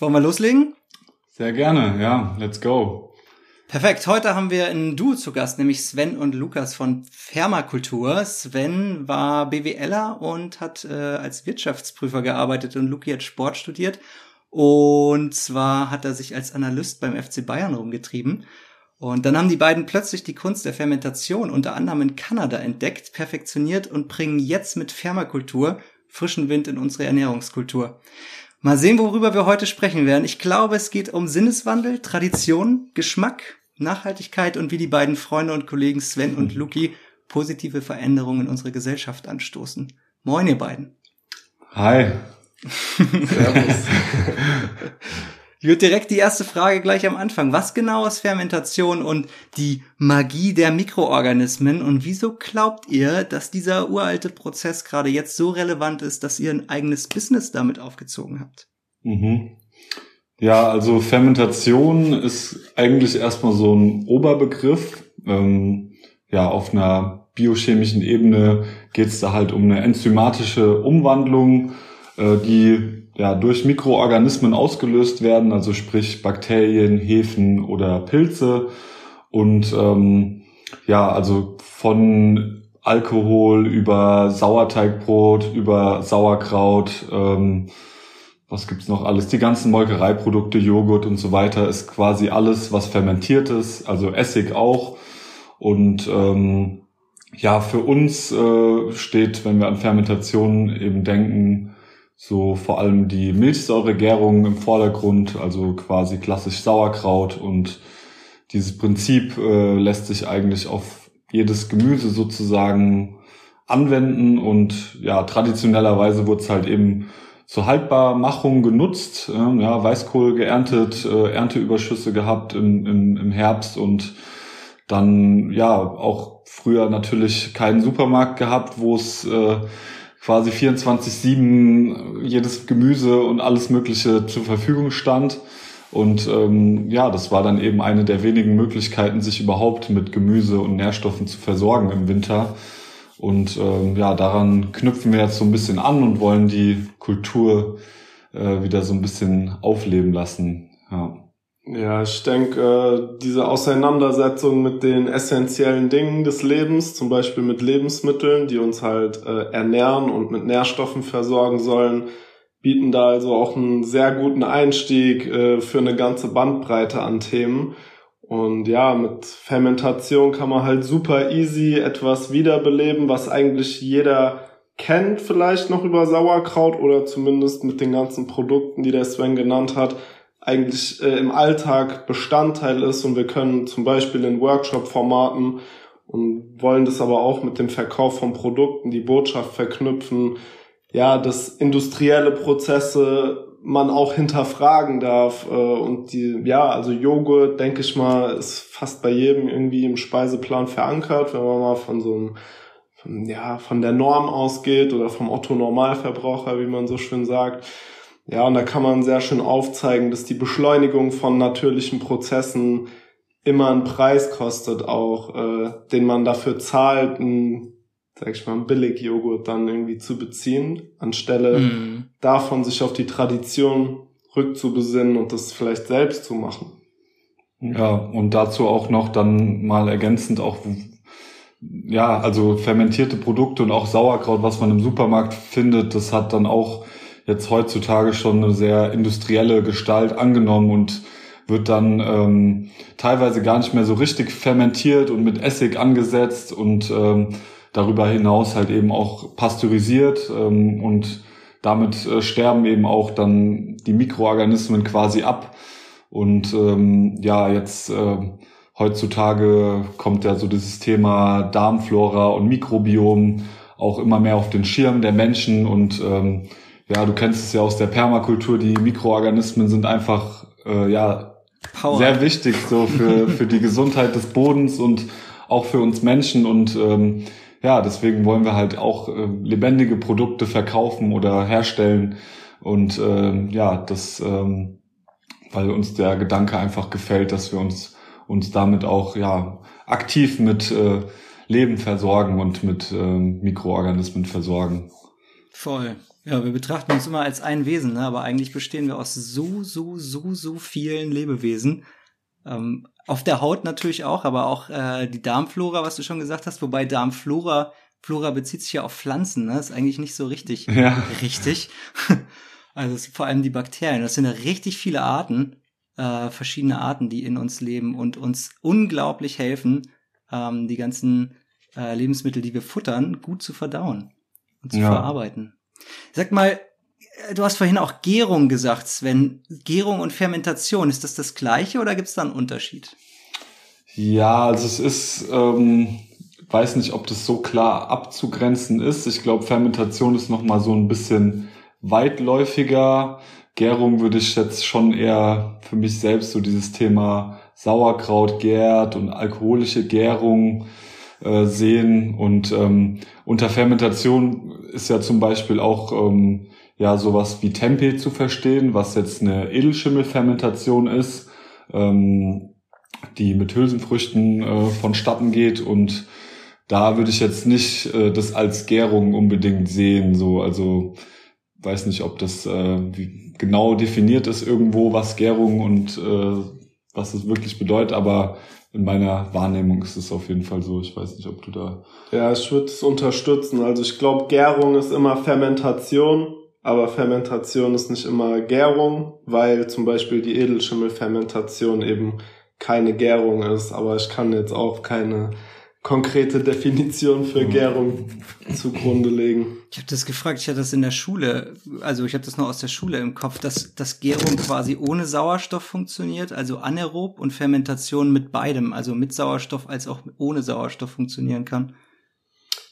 Wollen wir loslegen? Sehr gerne, ja, let's go. Perfekt. Heute haben wir ein Duo zu Gast, nämlich Sven und Lukas von Permakultur. Sven war BWLer und hat äh, als Wirtschaftsprüfer gearbeitet und Luki hat Sport studiert. Und zwar hat er sich als Analyst beim FC Bayern rumgetrieben. Und dann haben die beiden plötzlich die Kunst der Fermentation unter anderem in Kanada entdeckt, perfektioniert und bringen jetzt mit Permakultur frischen Wind in unsere Ernährungskultur. Mal sehen, worüber wir heute sprechen werden. Ich glaube, es geht um Sinneswandel, Tradition, Geschmack, Nachhaltigkeit und wie die beiden Freunde und Kollegen Sven und Luki positive Veränderungen in unsere Gesellschaft anstoßen. Moin, ihr beiden. Hi. Servus. Würde direkt die erste Frage gleich am Anfang. Was genau ist Fermentation und die Magie der Mikroorganismen? Und wieso glaubt ihr, dass dieser uralte Prozess gerade jetzt so relevant ist, dass ihr ein eigenes Business damit aufgezogen habt? Mhm. Ja, also Fermentation ist eigentlich erstmal so ein Oberbegriff. Ähm, ja, auf einer biochemischen Ebene geht es da halt um eine enzymatische Umwandlung, äh, die ja, durch Mikroorganismen ausgelöst werden, also sprich Bakterien, Hefen oder Pilze. Und ähm, ja, also von Alkohol über Sauerteigbrot, über Sauerkraut, ähm, was gibt's noch alles? Die ganzen Molkereiprodukte, Joghurt und so weiter ist quasi alles, was fermentiert ist, also Essig auch. Und ähm, ja, für uns äh, steht, wenn wir an Fermentation eben denken, so vor allem die Milchsäuregärung im Vordergrund, also quasi klassisch Sauerkraut. Und dieses Prinzip äh, lässt sich eigentlich auf jedes Gemüse sozusagen anwenden. Und ja, traditionellerweise wurde es halt eben zur Haltbarmachung genutzt, äh, ja, Weißkohl geerntet, äh, Ernteüberschüsse gehabt im, im, im Herbst. Und dann ja auch früher natürlich keinen Supermarkt gehabt, wo es äh, quasi 24-7 jedes Gemüse und alles Mögliche zur Verfügung stand. Und ähm, ja, das war dann eben eine der wenigen Möglichkeiten, sich überhaupt mit Gemüse und Nährstoffen zu versorgen im Winter. Und ähm, ja, daran knüpfen wir jetzt so ein bisschen an und wollen die Kultur äh, wieder so ein bisschen aufleben lassen. Ja. Ja, ich denke, äh, diese Auseinandersetzung mit den essentiellen Dingen des Lebens, zum Beispiel mit Lebensmitteln, die uns halt äh, ernähren und mit Nährstoffen versorgen sollen, bieten da also auch einen sehr guten Einstieg äh, für eine ganze Bandbreite an Themen. Und ja, mit Fermentation kann man halt super easy etwas wiederbeleben, was eigentlich jeder kennt, vielleicht noch über Sauerkraut oder zumindest mit den ganzen Produkten, die der Sven genannt hat eigentlich äh, im Alltag Bestandteil ist und wir können zum Beispiel in Workshop-Formaten und wollen das aber auch mit dem Verkauf von Produkten, die Botschaft verknüpfen, ja, dass industrielle Prozesse man auch hinterfragen darf äh, und die, ja, also Joghurt, denke ich mal, ist fast bei jedem irgendwie im Speiseplan verankert, wenn man mal von so einem von, ja, von der Norm ausgeht oder vom Otto Normalverbraucher, wie man so schön sagt. Ja, und da kann man sehr schön aufzeigen, dass die Beschleunigung von natürlichen Prozessen immer einen Preis kostet, auch äh, den man dafür zahlt, ein, sag ich mal, ein Billigjoghurt dann irgendwie zu beziehen, anstelle mm. davon sich auf die Tradition rückzubesinnen und das vielleicht selbst zu machen. Ja, und dazu auch noch dann mal ergänzend auch ja, also fermentierte Produkte und auch Sauerkraut, was man im Supermarkt findet, das hat dann auch jetzt heutzutage schon eine sehr industrielle Gestalt angenommen und wird dann ähm, teilweise gar nicht mehr so richtig fermentiert und mit Essig angesetzt und ähm, darüber hinaus halt eben auch pasteurisiert ähm, und damit äh, sterben eben auch dann die Mikroorganismen quasi ab. Und ähm, ja jetzt äh, heutzutage kommt ja so dieses Thema Darmflora und Mikrobiom auch immer mehr auf den Schirm der Menschen und ähm, ja, du kennst es ja aus der Permakultur, die Mikroorganismen sind einfach äh, ja Power. sehr wichtig so für, für die Gesundheit des Bodens und auch für uns Menschen und ähm, ja, deswegen wollen wir halt auch äh, lebendige Produkte verkaufen oder herstellen und ähm, ja, das ähm, weil uns der Gedanke einfach gefällt, dass wir uns uns damit auch ja aktiv mit äh, Leben versorgen und mit äh, Mikroorganismen versorgen. Voll. Ja, wir betrachten uns immer als ein Wesen, ne? aber eigentlich bestehen wir aus so, so, so, so vielen Lebewesen. Ähm, auf der Haut natürlich auch, aber auch äh, die Darmflora, was du schon gesagt hast, wobei Darmflora, Flora bezieht sich ja auf Pflanzen, ne? ist eigentlich nicht so richtig. Ja. Richtig. Also vor allem die Bakterien. Das sind ja richtig viele Arten, äh, verschiedene Arten, die in uns leben und uns unglaublich helfen, ähm, die ganzen äh, Lebensmittel, die wir futtern, gut zu verdauen und zu Ja. verarbeiten. Sag mal, äh, du hast vorhin auch Gärung gesagt, Sven. Gärung und Fermentation, ist das das gleiche oder gibt es da einen Unterschied? Ja, also es ist, ähm, weiß nicht, ob das so klar abzugrenzen ist. Ich glaube, Fermentation ist noch mal so ein bisschen weitläufiger. Gärung würde ich jetzt schon eher für mich selbst so dieses Thema Sauerkraut gärt und alkoholische Gärung äh, sehen. Und ähm, unter Fermentation ist ja zum Beispiel auch ähm, ja sowas wie Tempeh zu verstehen, was jetzt eine Edelschimmelfermentation ist. Ähm, die mit Hülsenfrüchten äh, vonstatten geht und da würde ich jetzt nicht äh, das als Gärung unbedingt sehen, so also weiß nicht, ob das äh, wie genau definiert ist irgendwo, was Gärung und äh, was es wirklich bedeutet, aber in meiner Wahrnehmung ist es auf jeden Fall so. Ich weiß nicht, ob du da Ja, ich würde es unterstützen. Also ich glaube, Gärung ist immer Fermentation, aber Fermentation ist nicht immer Gärung, weil zum Beispiel die Edelschimmelfermentation eben keine Gärung ist. Aber ich kann jetzt auch keine konkrete Definition für Mhm. Gärung zugrunde legen. Ich habe das gefragt, ich hatte das in der Schule, also ich habe das nur aus der Schule im Kopf, dass, dass Gärung quasi ohne Sauerstoff funktioniert, also anaerob und Fermentation mit beidem, also mit Sauerstoff als auch ohne Sauerstoff funktionieren kann.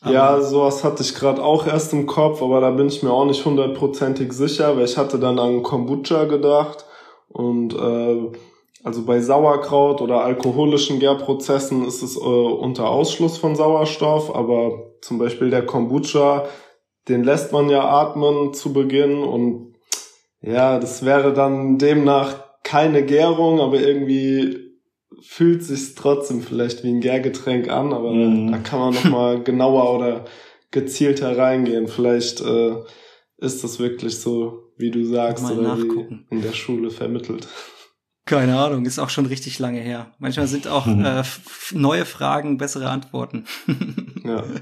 Aber- Ja, sowas hatte ich gerade auch erst im Kopf, aber da bin ich mir auch nicht hundertprozentig sicher, weil ich hatte dann an Kombucha gedacht und äh, also bei Sauerkraut oder alkoholischen Gärprozessen ist es äh, unter Ausschluss von Sauerstoff, aber zum Beispiel der Kombucha, den lässt man ja atmen zu Beginn und ja, das wäre dann demnach keine Gärung, aber irgendwie fühlt sich's trotzdem vielleicht wie ein Gärgetränk an, aber Mhm. da kann man noch mal genauer oder gezielter reingehen. Vielleicht äh, ist das wirklich so, wie du sagst, Mal oder nachgucken. wie in der Schule vermittelt. Keine Ahnung, ist auch schon richtig lange her. Manchmal sind auch Mhm. äh, neue Fragen bessere Antworten. Ja.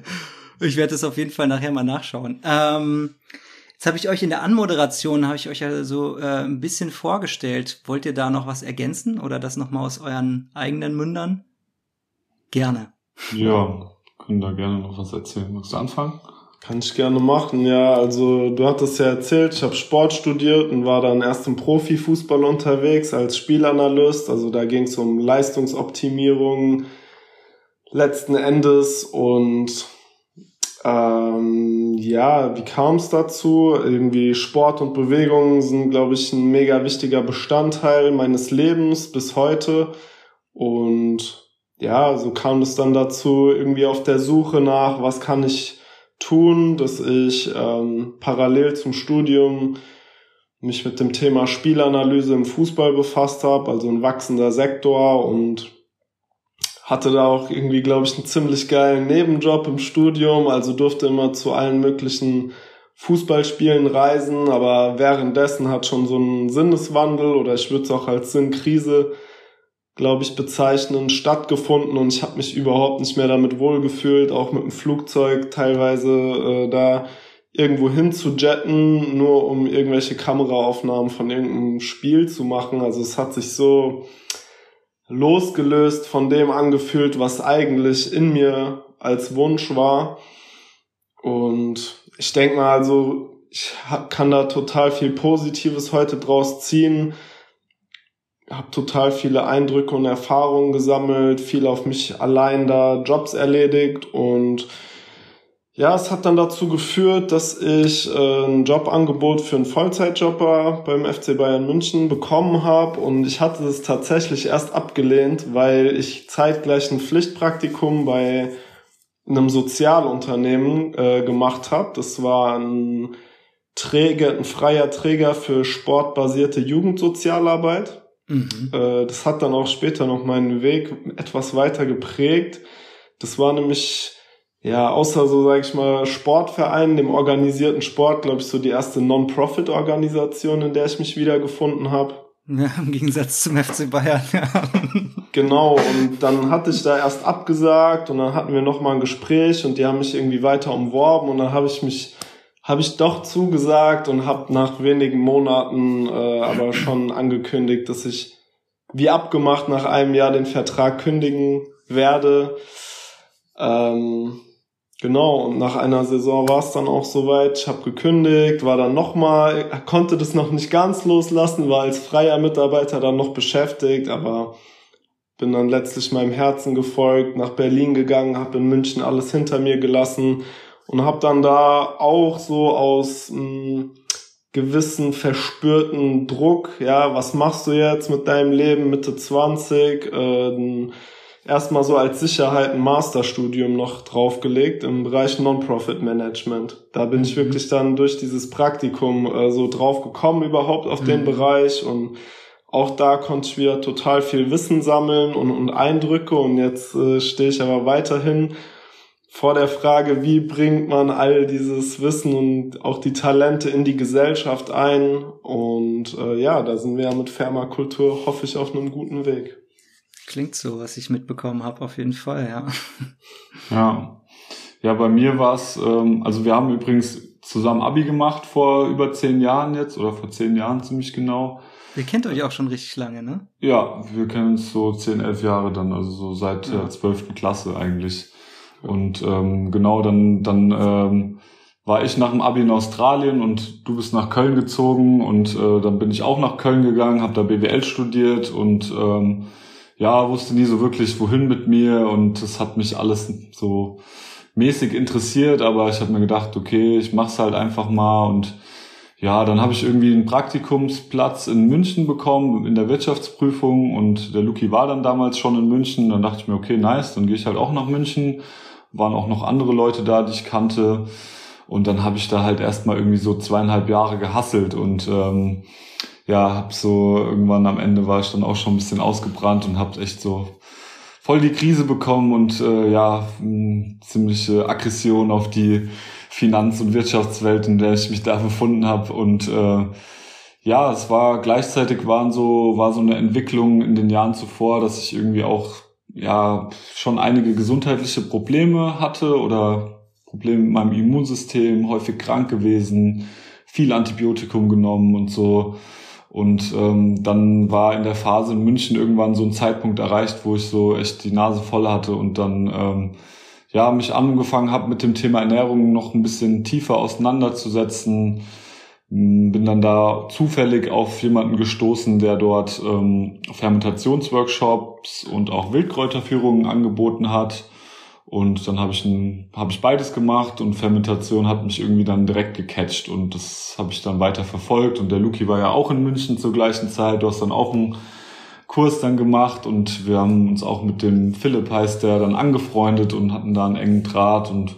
Ich werde es auf jeden Fall nachher mal nachschauen. Ähm, jetzt habe ich euch in der Anmoderation, habe ich euch ja so äh, ein bisschen vorgestellt. Wollt ihr da noch was ergänzen oder das nochmal aus euren eigenen Mündern? Gerne. ja können da gerne noch was erzählen. Magst du anfangen? Kann ich gerne machen, ja. Also du hattest ja erzählt, ich habe Sport studiert und war dann erst im Profifußball unterwegs als Spielanalyst. Also da ging es um Leistungsoptimierung letzten Endes und ähm, ja, wie kam es dazu? Irgendwie Sport und Bewegung sind, glaube ich, ein mega wichtiger Bestandteil meines Lebens bis heute. Und ja, so kam es dann dazu, irgendwie auf der Suche nach, was kann ich tun, dass ich ähm, parallel zum Studium mich mit dem Thema Spielanalyse im Fußball befasst habe, also ein wachsender Sektor und hatte da auch irgendwie, glaube ich, einen ziemlich geilen Nebenjob im Studium, also durfte immer zu allen möglichen Fußballspielen reisen, aber währenddessen hat schon so ein Sinneswandel oder ich würde es auch als Sinnkrise, glaube ich, bezeichnen, stattgefunden und ich habe mich überhaupt nicht mehr damit wohlgefühlt, auch mit dem Flugzeug teilweise äh, da irgendwo hin zu jetten, nur um irgendwelche Kameraaufnahmen von irgendeinem Spiel zu machen. Also es hat sich so losgelöst von dem angefühlt, was eigentlich in mir als Wunsch war. Und ich denke mal, also ich kann da total viel Positives heute draus ziehen. Habe total viele Eindrücke und Erfahrungen gesammelt, viel auf mich allein da Jobs erledigt und ja, es hat dann dazu geführt, dass ich äh, ein Jobangebot für einen Vollzeitjobber beim FC Bayern München bekommen habe und ich hatte es tatsächlich erst abgelehnt, weil ich zeitgleich ein Pflichtpraktikum bei einem Sozialunternehmen äh, gemacht habe. Das war ein Träger, ein freier Träger für sportbasierte Jugendsozialarbeit. Mhm. Äh, das hat dann auch später noch meinen Weg etwas weiter geprägt. Das war nämlich ja, außer so, sag ich mal, Sportvereinen, dem organisierten Sport, glaube ich, so die erste Non-Profit-Organisation, in der ich mich wiedergefunden habe. Ja, im Gegensatz zum FC Bayern, ja. Genau, und dann hatte ich da erst abgesagt und dann hatten wir nochmal ein Gespräch und die haben mich irgendwie weiter umworben und dann habe ich mich, habe ich doch zugesagt und habe nach wenigen Monaten äh, aber schon angekündigt, dass ich wie abgemacht nach einem Jahr den Vertrag kündigen werde. Ähm, Genau, und nach einer Saison war es dann auch soweit. Ich habe gekündigt, war dann nochmal, konnte das noch nicht ganz loslassen, war als freier Mitarbeiter dann noch beschäftigt, aber bin dann letztlich meinem Herzen gefolgt, nach Berlin gegangen, habe in München alles hinter mir gelassen und habe dann da auch so aus mh, gewissen verspürten Druck, ja, was machst du jetzt mit deinem Leben Mitte 20, äh, erstmal so als Sicherheit ein Masterstudium noch draufgelegt im Bereich Non-Profit Management. Da bin ich mhm. wirklich dann durch dieses Praktikum äh, so drauf gekommen überhaupt auf mhm. den Bereich und auch da konnte ich wieder total viel Wissen sammeln und, und Eindrücke und jetzt äh, stehe ich aber weiterhin vor der Frage, wie bringt man all dieses Wissen und auch die Talente in die Gesellschaft ein und äh, ja, da sind wir ja mit Fermakultur, hoffe ich, auf einem guten Weg. Klingt so, was ich mitbekommen habe, auf jeden Fall, ja. Ja. Ja, bei mir war es, ähm, also wir haben übrigens zusammen Abi gemacht vor über zehn Jahren jetzt, oder vor zehn Jahren ziemlich genau. Ihr kennt euch auch schon richtig lange, ne? Ja, wir kennen uns so zehn, elf Jahre dann, also so seit der zwölften ja. Klasse eigentlich. Und ähm, genau, dann, dann ähm, war ich nach dem Abi in Australien und du bist nach Köln gezogen und äh, dann bin ich auch nach Köln gegangen, habe da BWL studiert und ähm, ja, wusste nie so wirklich, wohin mit mir und es hat mich alles so mäßig interessiert, aber ich habe mir gedacht, okay, ich mach's halt einfach mal und ja, dann habe ich irgendwie einen Praktikumsplatz in München bekommen in der Wirtschaftsprüfung und der Luki war dann damals schon in München. Dann dachte ich mir, okay, nice, dann gehe ich halt auch nach München. Waren auch noch andere Leute da, die ich kannte. Und dann habe ich da halt erstmal irgendwie so zweieinhalb Jahre gehasselt und ähm, ja, hab so irgendwann am Ende war ich dann auch schon ein bisschen ausgebrannt und hab echt so voll die Krise bekommen und äh, ja, ziemliche Aggression auf die Finanz- und Wirtschaftswelt, in der ich mich da befunden habe und äh, ja, es war gleichzeitig waren so war so eine Entwicklung in den Jahren zuvor, dass ich irgendwie auch ja schon einige gesundheitliche Probleme hatte oder Probleme mit meinem Immunsystem, häufig krank gewesen, viel Antibiotikum genommen und so und ähm, dann war in der Phase in München irgendwann so ein Zeitpunkt erreicht, wo ich so echt die Nase voll hatte und dann ähm, ja mich angefangen habe mit dem Thema Ernährung noch ein bisschen tiefer auseinanderzusetzen. Hm, bin dann da zufällig auf jemanden gestoßen, der dort ähm, Fermentationsworkshops und auch Wildkräuterführungen angeboten hat. Und dann habe ich, ein, hab ich beides gemacht und Fermentation hat mich irgendwie dann direkt gecatcht und das habe ich dann weiter verfolgt. Und der Luki war ja auch in München zur gleichen Zeit. Du hast dann auch einen Kurs dann gemacht und wir haben uns auch mit dem Philipp heißt der dann angefreundet und hatten da einen engen Draht und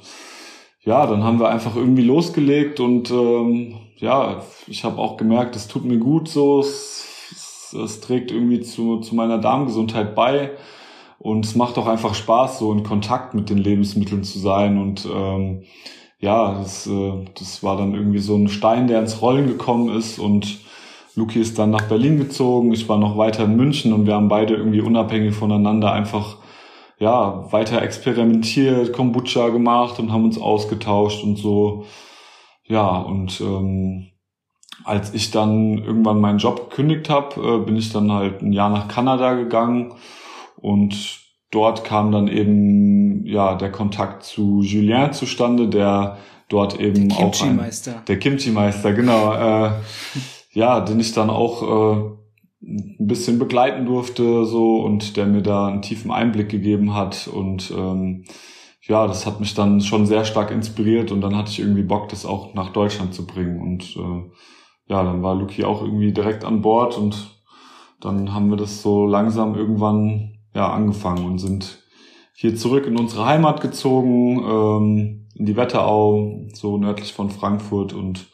ja, dann haben wir einfach irgendwie losgelegt und ähm, ja, ich habe auch gemerkt, es tut mir gut so, es, es, es trägt irgendwie zu, zu meiner Darmgesundheit bei und es macht auch einfach Spaß, so in Kontakt mit den Lebensmitteln zu sein. Und ähm, ja, das, äh, das war dann irgendwie so ein Stein, der ins Rollen gekommen ist. Und Luki ist dann nach Berlin gezogen. Ich war noch weiter in München und wir haben beide irgendwie unabhängig voneinander einfach ja weiter experimentiert, Kombucha gemacht und haben uns ausgetauscht und so. Ja, und ähm, als ich dann irgendwann meinen Job gekündigt habe, äh, bin ich dann halt ein Jahr nach Kanada gegangen und dort kam dann eben ja der Kontakt zu Julien zustande, der dort eben der auch ein, der Kimchi-Meister, genau, äh, ja, den ich dann auch äh, ein bisschen begleiten durfte so und der mir da einen tiefen Einblick gegeben hat und ähm, ja, das hat mich dann schon sehr stark inspiriert und dann hatte ich irgendwie Bock, das auch nach Deutschland zu bringen und äh, ja, dann war Luki auch irgendwie direkt an Bord und dann haben wir das so langsam irgendwann ja, angefangen und sind hier zurück in unsere Heimat gezogen, ähm, in die Wetterau, so nördlich von Frankfurt und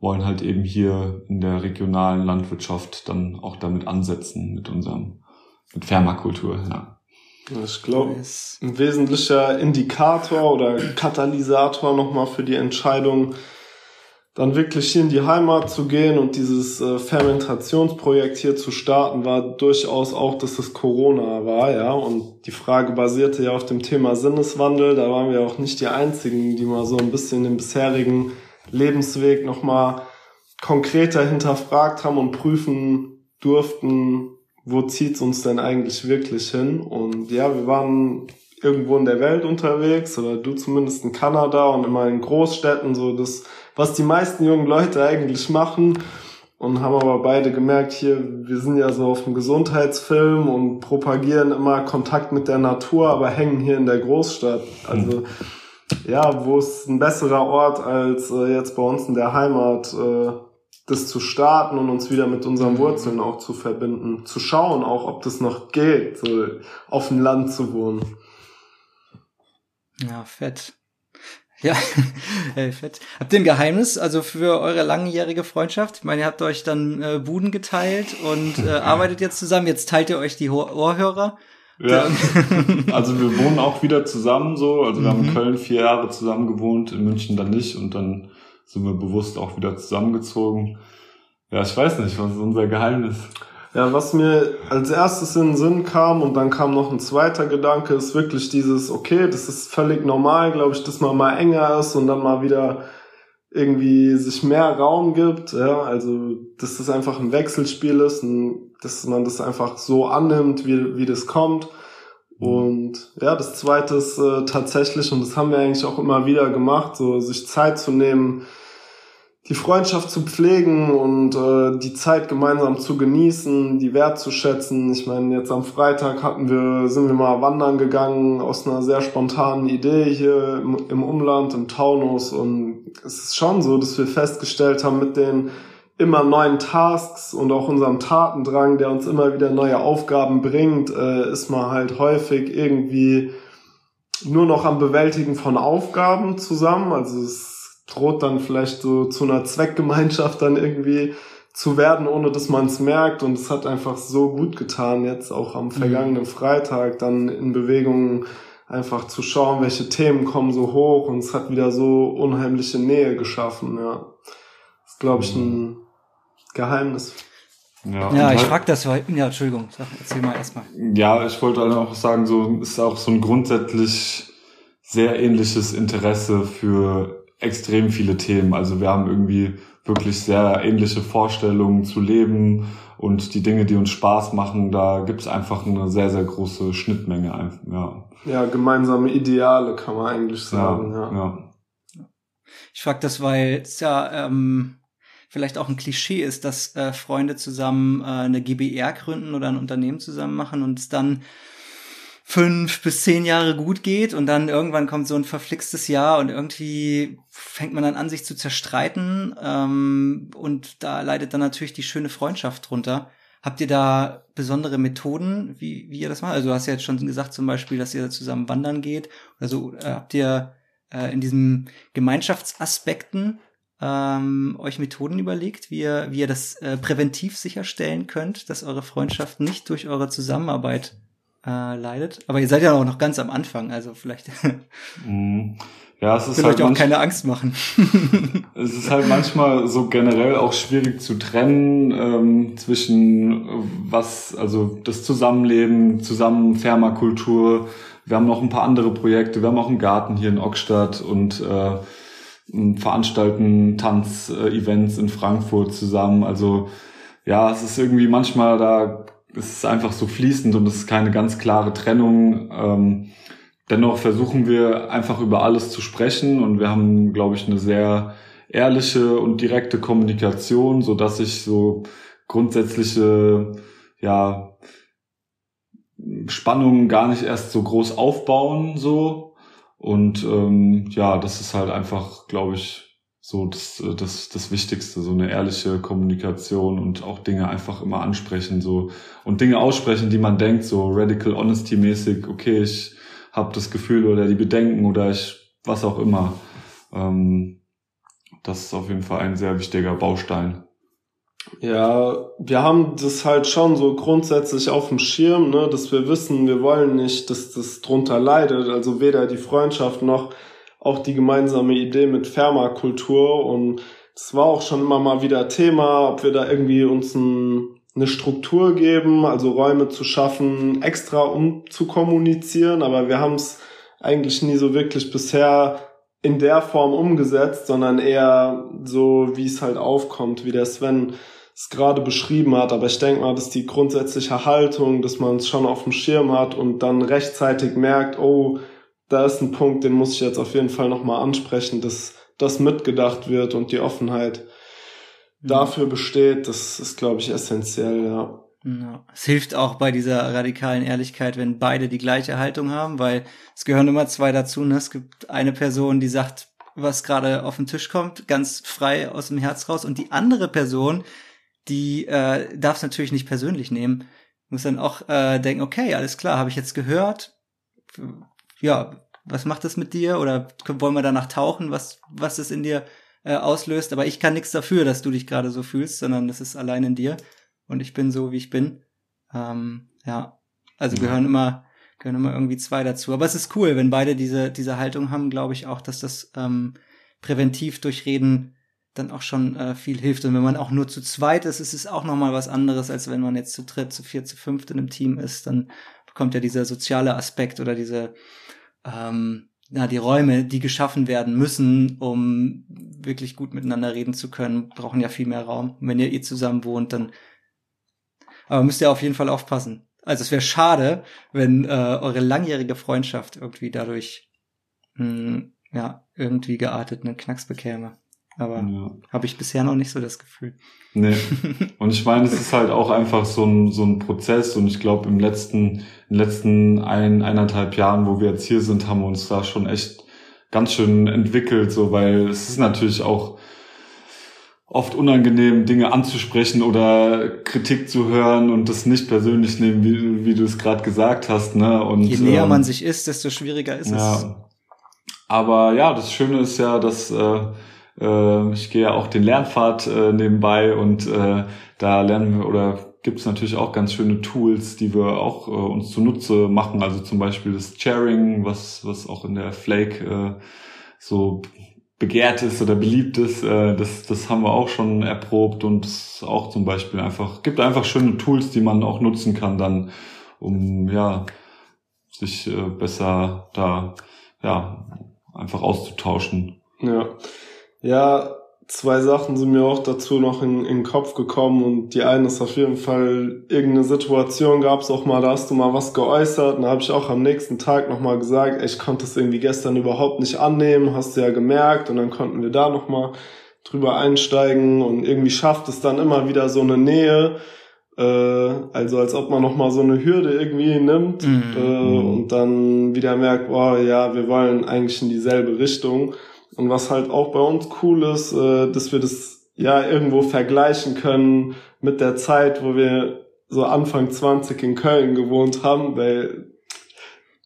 wollen halt eben hier in der regionalen Landwirtschaft dann auch damit ansetzen mit unserem, mit Fermakultur, ja. Ich glaube, ein wesentlicher Indikator oder Katalysator nochmal für die Entscheidung, dann wirklich hier in die Heimat zu gehen und dieses äh, Fermentationsprojekt hier zu starten, war durchaus auch, dass es Corona war, ja. Und die Frage basierte ja auf dem Thema Sinneswandel. Da waren wir auch nicht die einzigen, die mal so ein bisschen den bisherigen Lebensweg nochmal konkreter hinterfragt haben und prüfen durften, wo zieht's uns denn eigentlich wirklich hin? Und ja, wir waren irgendwo in der Welt unterwegs oder du zumindest in Kanada und immer in Großstädten, so das was die meisten jungen Leute eigentlich machen und haben aber beide gemerkt, hier, wir sind ja so auf dem Gesundheitsfilm und propagieren immer Kontakt mit der Natur, aber hängen hier in der Großstadt. Also ja, wo ist ein besserer Ort als äh, jetzt bei uns in der Heimat, äh, das zu starten und uns wieder mit unseren Wurzeln auch zu verbinden, zu schauen auch, ob das noch geht, so auf dem Land zu wohnen. Ja, fett. Ja, hey, fett. Habt ihr ein Geheimnis, also für eure langjährige Freundschaft? Ich meine, ihr habt euch dann äh, Buden geteilt und äh, arbeitet jetzt zusammen. Jetzt teilt ihr euch die Ohrhörer. Ja, also wir wohnen auch wieder zusammen so. Also wir mhm. haben in mhm. Köln vier Jahre zusammen gewohnt, in München dann nicht und dann sind wir bewusst auch wieder zusammengezogen. Ja, ich weiß nicht, was unser Geheimnis? Ja, was mir als erstes in den Sinn kam und dann kam noch ein zweiter Gedanke, ist wirklich dieses, okay, das ist völlig normal, glaube ich, dass man mal enger ist und dann mal wieder irgendwie sich mehr Raum gibt, ja, also dass das einfach ein Wechselspiel ist und dass man das einfach so annimmt, wie, wie das kommt. Und ja, das zweite ist äh, tatsächlich, und das haben wir eigentlich auch immer wieder gemacht, so sich Zeit zu nehmen, die Freundschaft zu pflegen und äh, die Zeit gemeinsam zu genießen, die wertzuschätzen. Ich meine, jetzt am Freitag hatten wir, sind wir mal wandern gegangen aus einer sehr spontanen Idee hier im, im Umland, im Taunus. Und es ist schon so, dass wir festgestellt haben, mit den immer neuen Tasks und auch unserem Tatendrang, der uns immer wieder neue Aufgaben bringt, äh, ist man halt häufig irgendwie nur noch am Bewältigen von Aufgaben zusammen. Also es droht dann vielleicht so zu einer Zweckgemeinschaft dann irgendwie zu werden, ohne dass man es merkt. Und es hat einfach so gut getan, jetzt auch am vergangenen mhm. Freitag dann in Bewegungen einfach zu schauen, welche Themen kommen so hoch und es hat wieder so unheimliche Nähe geschaffen, ja. Das ist, glaube ich, ein mhm. Geheimnis. Ja, ja ich halt, frage das, weil, ja, Entschuldigung, sag, erzähl mal erstmal. Ja, ich wollte halt auch sagen, so ist auch so ein grundsätzlich sehr ähnliches Interesse für extrem viele Themen. Also wir haben irgendwie wirklich sehr ähnliche Vorstellungen zu leben und die Dinge, die uns Spaß machen, da gibt es einfach eine sehr, sehr große Schnittmenge. Ja, ja gemeinsame Ideale kann man eigentlich sagen. Ja, ja. ja. Ich frage das, weil es ja ähm, vielleicht auch ein Klischee ist, dass äh, Freunde zusammen äh, eine GBR gründen oder ein Unternehmen zusammen machen und es dann fünf bis zehn Jahre gut geht und dann irgendwann kommt so ein verflixtes Jahr und irgendwie fängt man dann an, sich zu zerstreiten ähm, und da leidet dann natürlich die schöne Freundschaft drunter. Habt ihr da besondere Methoden, wie, wie ihr das macht? Also du hast ja jetzt schon gesagt zum Beispiel, dass ihr zusammen wandern geht. Also äh, habt ihr äh, in diesen Gemeinschaftsaspekten ähm, euch Methoden überlegt, wie ihr, wie ihr das äh, präventiv sicherstellen könnt, dass eure Freundschaft nicht durch eure Zusammenarbeit äh, leidet. Aber ihr seid ja auch noch ganz am Anfang, also vielleicht. Mhm. Ja, es ist will halt euch auch keine Angst machen. es ist halt manchmal so generell auch schwierig zu trennen ähm, zwischen was, also das Zusammenleben, zusammen Thermakultur. Wir haben noch ein paar andere Projekte. Wir haben auch einen Garten hier in Ockstadt und äh, veranstalten Tanzevents in Frankfurt zusammen. Also ja, es ist irgendwie manchmal da es ist einfach so fließend und es ist keine ganz klare Trennung. Ähm, dennoch versuchen wir einfach über alles zu sprechen und wir haben, glaube ich, eine sehr ehrliche und direkte Kommunikation, so dass sich so grundsätzliche, ja, Spannungen gar nicht erst so groß aufbauen, so. Und ähm, ja, das ist halt einfach, glaube ich, so das, äh, das, das Wichtigste, so eine ehrliche Kommunikation und auch Dinge einfach immer ansprechen, so und Dinge aussprechen, die man denkt, so radical honesty mäßig, okay, ich habe das Gefühl oder die Bedenken oder ich was auch immer. Ähm, das ist auf jeden Fall ein sehr wichtiger Baustein. Ja, wir haben das halt schon so grundsätzlich auf dem Schirm, ne, dass wir wissen, wir wollen nicht, dass das drunter leidet. Also weder die Freundschaft noch auch die gemeinsame Idee mit Fermakultur. Und es war auch schon immer mal wieder Thema, ob wir da irgendwie uns ein, eine Struktur geben, also Räume zu schaffen, extra um zu kommunizieren. Aber wir haben es eigentlich nie so wirklich bisher in der Form umgesetzt, sondern eher so, wie es halt aufkommt, wie der Sven es gerade beschrieben hat. Aber ich denke mal, dass die grundsätzliche Haltung, dass man es schon auf dem Schirm hat und dann rechtzeitig merkt, oh, da ist ein Punkt, den muss ich jetzt auf jeden Fall nochmal ansprechen, dass das mitgedacht wird und die Offenheit mhm. dafür besteht, das ist, glaube ich, essentiell, ja. Ja. Es hilft auch bei dieser radikalen Ehrlichkeit, wenn beide die gleiche Haltung haben, weil es gehören immer zwei dazu. Ne? Es gibt eine Person, die sagt, was gerade auf den Tisch kommt, ganz frei aus dem Herz raus, und die andere Person, die äh, darf es natürlich nicht persönlich nehmen. Muss dann auch äh, denken, okay, alles klar, habe ich jetzt gehört. Ja, was macht das mit dir? Oder wollen wir danach tauchen, was, was es in dir äh, auslöst? Aber ich kann nichts dafür, dass du dich gerade so fühlst, sondern das ist allein in dir. Und ich bin so, wie ich bin. Ähm, ja, also ja. gehören immer gehören immer irgendwie zwei dazu. Aber es ist cool, wenn beide diese diese Haltung haben, glaube ich auch, dass das ähm, präventiv durch Reden dann auch schon äh, viel hilft. Und wenn man auch nur zu zweit ist, ist es auch noch mal was anderes, als wenn man jetzt zu dritt, zu vier, zu fünft in einem Team ist. Dann bekommt ja dieser soziale Aspekt oder diese ähm, na, die Räume, die geschaffen werden müssen, um wirklich gut miteinander reden zu können, brauchen ja viel mehr Raum. Und wenn ihr eh zusammen wohnt, dann aber müsst ihr auf jeden Fall aufpassen. Also es wäre schade, wenn äh, eure langjährige Freundschaft irgendwie dadurch mh, hm, ja irgendwie geartet einen Knacks bekäme. Aber ja. habe ich bisher noch nicht so das Gefühl. Nee. Und ich meine, es ist halt auch einfach so ein, so ein Prozess. Und ich glaube, im letzten, in den letzten ein, eineinhalb Jahren, wo wir jetzt hier sind, haben wir uns da schon echt ganz schön entwickelt, so, weil es ist natürlich auch oft unangenehm, Dinge anzusprechen oder Kritik zu hören und das nicht persönlich nehmen, wie, wie du es gerade gesagt hast. Ne? Und, Je näher ähm, man sich ist, desto schwieriger ist ja. es. Aber ja, das Schöne ist ja, dass äh, äh, ich gehe ja auch den Lernpfad äh, nebenbei und äh, da lernen wir oder gibt es natürlich auch ganz schöne Tools, die wir auch äh, uns zunutze machen. Also zum Beispiel das Sharing, was, was auch in der Flake äh, so begehrt ist oder beliebt ist, äh, das, das haben wir auch schon erprobt und auch zum Beispiel einfach, gibt einfach schöne Tools, die man auch nutzen kann dann, um ja sich äh, besser da ja einfach auszutauschen. Ja. Ja, zwei Sachen sind mir auch dazu noch in, in den Kopf gekommen und die eine ist auf jeden Fall, irgendeine Situation gab es auch mal, da hast du mal was geäußert und da habe ich auch am nächsten Tag nochmal gesagt, ey, ich konnte es irgendwie gestern überhaupt nicht annehmen, hast du ja gemerkt und dann konnten wir da nochmal drüber einsteigen und irgendwie schafft es dann immer wieder so eine Nähe, äh, also als ob man nochmal so eine Hürde irgendwie nimmt mhm. äh, und dann wieder merkt, oh ja, wir wollen eigentlich in dieselbe Richtung. Und was halt auch bei uns cool ist, äh, dass wir das ja irgendwo vergleichen können mit der Zeit, wo wir so Anfang 20 in Köln gewohnt haben, weil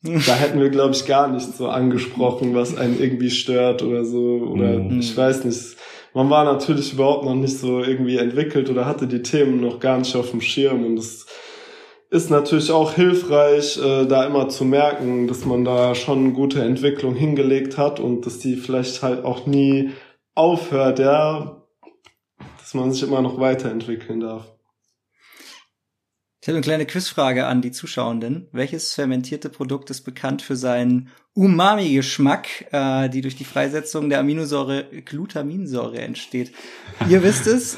da hätten wir, glaube ich, gar nicht so angesprochen, was einen irgendwie stört oder so. Oder mhm. ich weiß nicht. Man war natürlich überhaupt noch nicht so irgendwie entwickelt oder hatte die Themen noch gar nicht auf dem Schirm und das ist natürlich auch hilfreich, äh, da immer zu merken, dass man da schon eine gute Entwicklung hingelegt hat und dass die vielleicht halt auch nie aufhört, ja, dass man sich immer noch weiterentwickeln darf. Ich habe eine kleine Quizfrage an die Zuschauenden. Welches fermentierte Produkt ist bekannt für seinen Umami-Geschmack, äh, die durch die Freisetzung der Aminosäure Glutaminsäure entsteht? Ihr wisst es,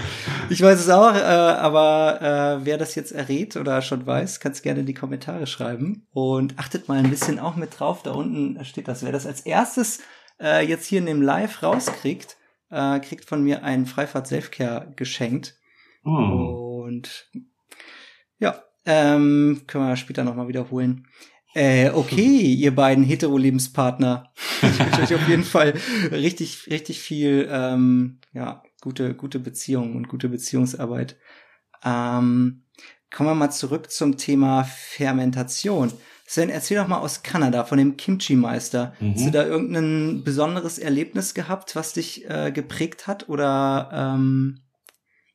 ich weiß es auch, äh, aber äh, wer das jetzt errät oder schon weiß, kann es gerne in die Kommentare schreiben. Und achtet mal ein bisschen auch mit drauf, da unten steht das. Wer das als erstes äh, jetzt hier in dem Live rauskriegt, äh, kriegt von mir ein Freifahrt Selfcare geschenkt. Oh. Und ja, ähm, können wir später nochmal wiederholen. Äh, okay, ihr beiden Hetero-Lebenspartner. Ich wünsche euch auf jeden Fall richtig, richtig viel, ähm, ja, gute, gute Beziehungen und gute Beziehungsarbeit. Ähm, kommen wir mal zurück zum Thema Fermentation. Sven, erzähl doch mal aus Kanada von dem Kimchi-Meister. Mhm. Hast du da irgendein besonderes Erlebnis gehabt, was dich äh, geprägt hat? Oder ähm,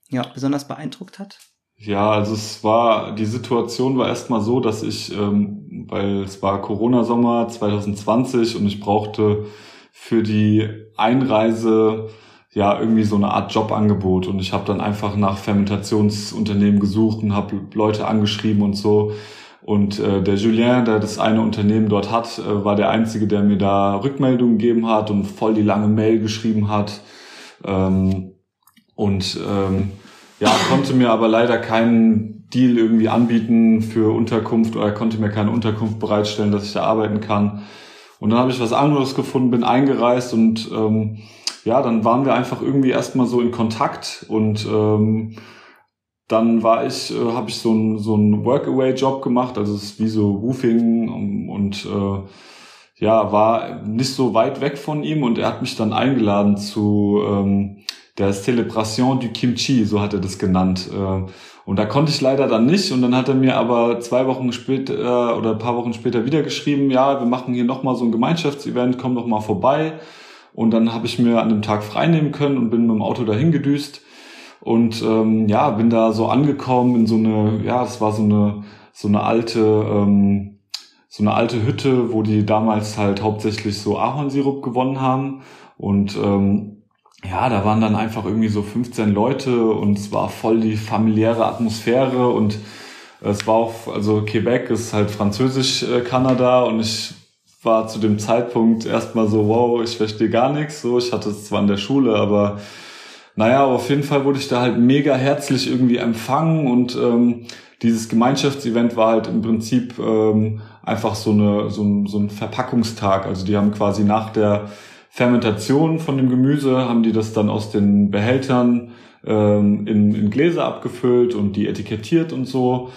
ja besonders beeindruckt hat? Ja, also es war, die Situation war erstmal so, dass ich, ähm, weil es war Corona-Sommer 2020 und ich brauchte für die Einreise ja irgendwie so eine Art Jobangebot und ich habe dann einfach nach Fermentationsunternehmen gesucht und habe Leute angeschrieben und so. Und äh, der Julien, der das eine Unternehmen dort hat, äh, war der einzige, der mir da Rückmeldungen gegeben hat und voll die lange Mail geschrieben hat. Ähm, und ähm, ja, konnte mir aber leider keinen Deal irgendwie anbieten für Unterkunft oder konnte mir keine Unterkunft bereitstellen, dass ich da arbeiten kann. Und dann habe ich was anderes gefunden, bin eingereist und ähm, ja, dann waren wir einfach irgendwie erstmal so in Kontakt und ähm, dann war ich, äh, habe ich so einen so einen Workaway-Job gemacht, also es ist wie so Roofing und, und äh, ja, war nicht so weit weg von ihm und er hat mich dann eingeladen zu ähm, der Célébration du Kimchi, so hat er das genannt. Äh, und da konnte ich leider dann nicht. Und dann hat er mir aber zwei Wochen später äh, oder ein paar Wochen später wieder geschrieben, ja, wir machen hier nochmal so ein Gemeinschaftsevent, komm doch mal vorbei. Und dann habe ich mir an dem Tag frei nehmen können und bin mit dem Auto dahin gedüst. Und ähm, ja, bin da so angekommen in so eine, ja, es war so eine, so eine alte, ähm, so eine alte Hütte, wo die damals halt hauptsächlich so Ahornsirup gewonnen haben. Und ähm, ja, da waren dann einfach irgendwie so 15 Leute und es war voll die familiäre Atmosphäre und es war auch, also Quebec ist halt französisch äh, Kanada und ich war zu dem Zeitpunkt erstmal so, wow, ich verstehe gar nichts. So, ich hatte es zwar in der Schule, aber naja, aber auf jeden Fall wurde ich da halt mega herzlich irgendwie empfangen und ähm, dieses Gemeinschaftsevent war halt im Prinzip ähm, einfach so, eine, so, ein, so ein Verpackungstag. Also die haben quasi nach der Fermentation von dem Gemüse haben die das dann aus den Behältern ähm, in, in Gläser abgefüllt und die etikettiert und so.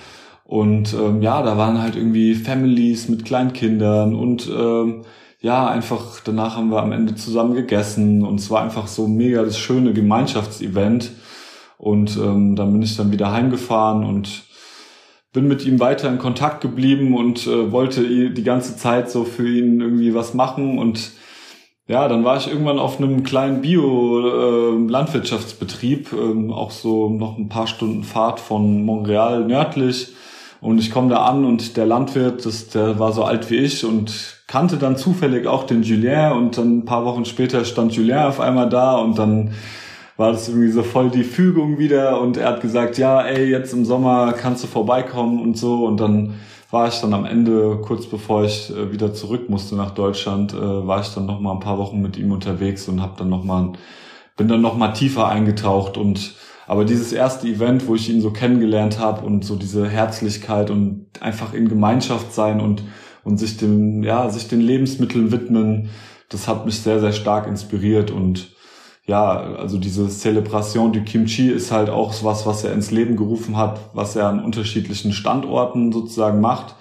Und ähm, ja, da waren halt irgendwie Families mit Kleinkindern und ähm, ja, einfach danach haben wir am Ende zusammen gegessen und es war einfach so mega das schöne Gemeinschaftsevent. Und ähm, dann bin ich dann wieder heimgefahren und bin mit ihm weiter in Kontakt geblieben und äh, wollte die ganze Zeit so für ihn irgendwie was machen und ja, dann war ich irgendwann auf einem kleinen Bio-Landwirtschaftsbetrieb, äh, ähm, auch so noch ein paar Stunden Fahrt von Montreal nördlich. Und ich komme da an und der Landwirt, das, der war so alt wie ich und kannte dann zufällig auch den Julien. Und dann ein paar Wochen später stand Julien auf einmal da und dann war das irgendwie so voll die Fügung wieder. Und er hat gesagt, ja, ey, jetzt im Sommer kannst du vorbeikommen und so. Und dann war ich dann am Ende, kurz bevor ich äh, wieder zurück musste nach Deutschland, äh, war ich dann noch mal ein paar Wochen mit ihm unterwegs und habe dann noch mal, bin dann noch mal tiefer eingetaucht und aber dieses erste Event, wo ich ihn so kennengelernt habe und so diese Herzlichkeit und einfach in Gemeinschaft sein und und sich dem ja sich den Lebensmitteln widmen, das hat mich sehr sehr stark inspiriert und ja, also diese Celebration du Kimchi ist halt auch was, was er ins Leben gerufen hat, was er an unterschiedlichen Standorten sozusagen macht,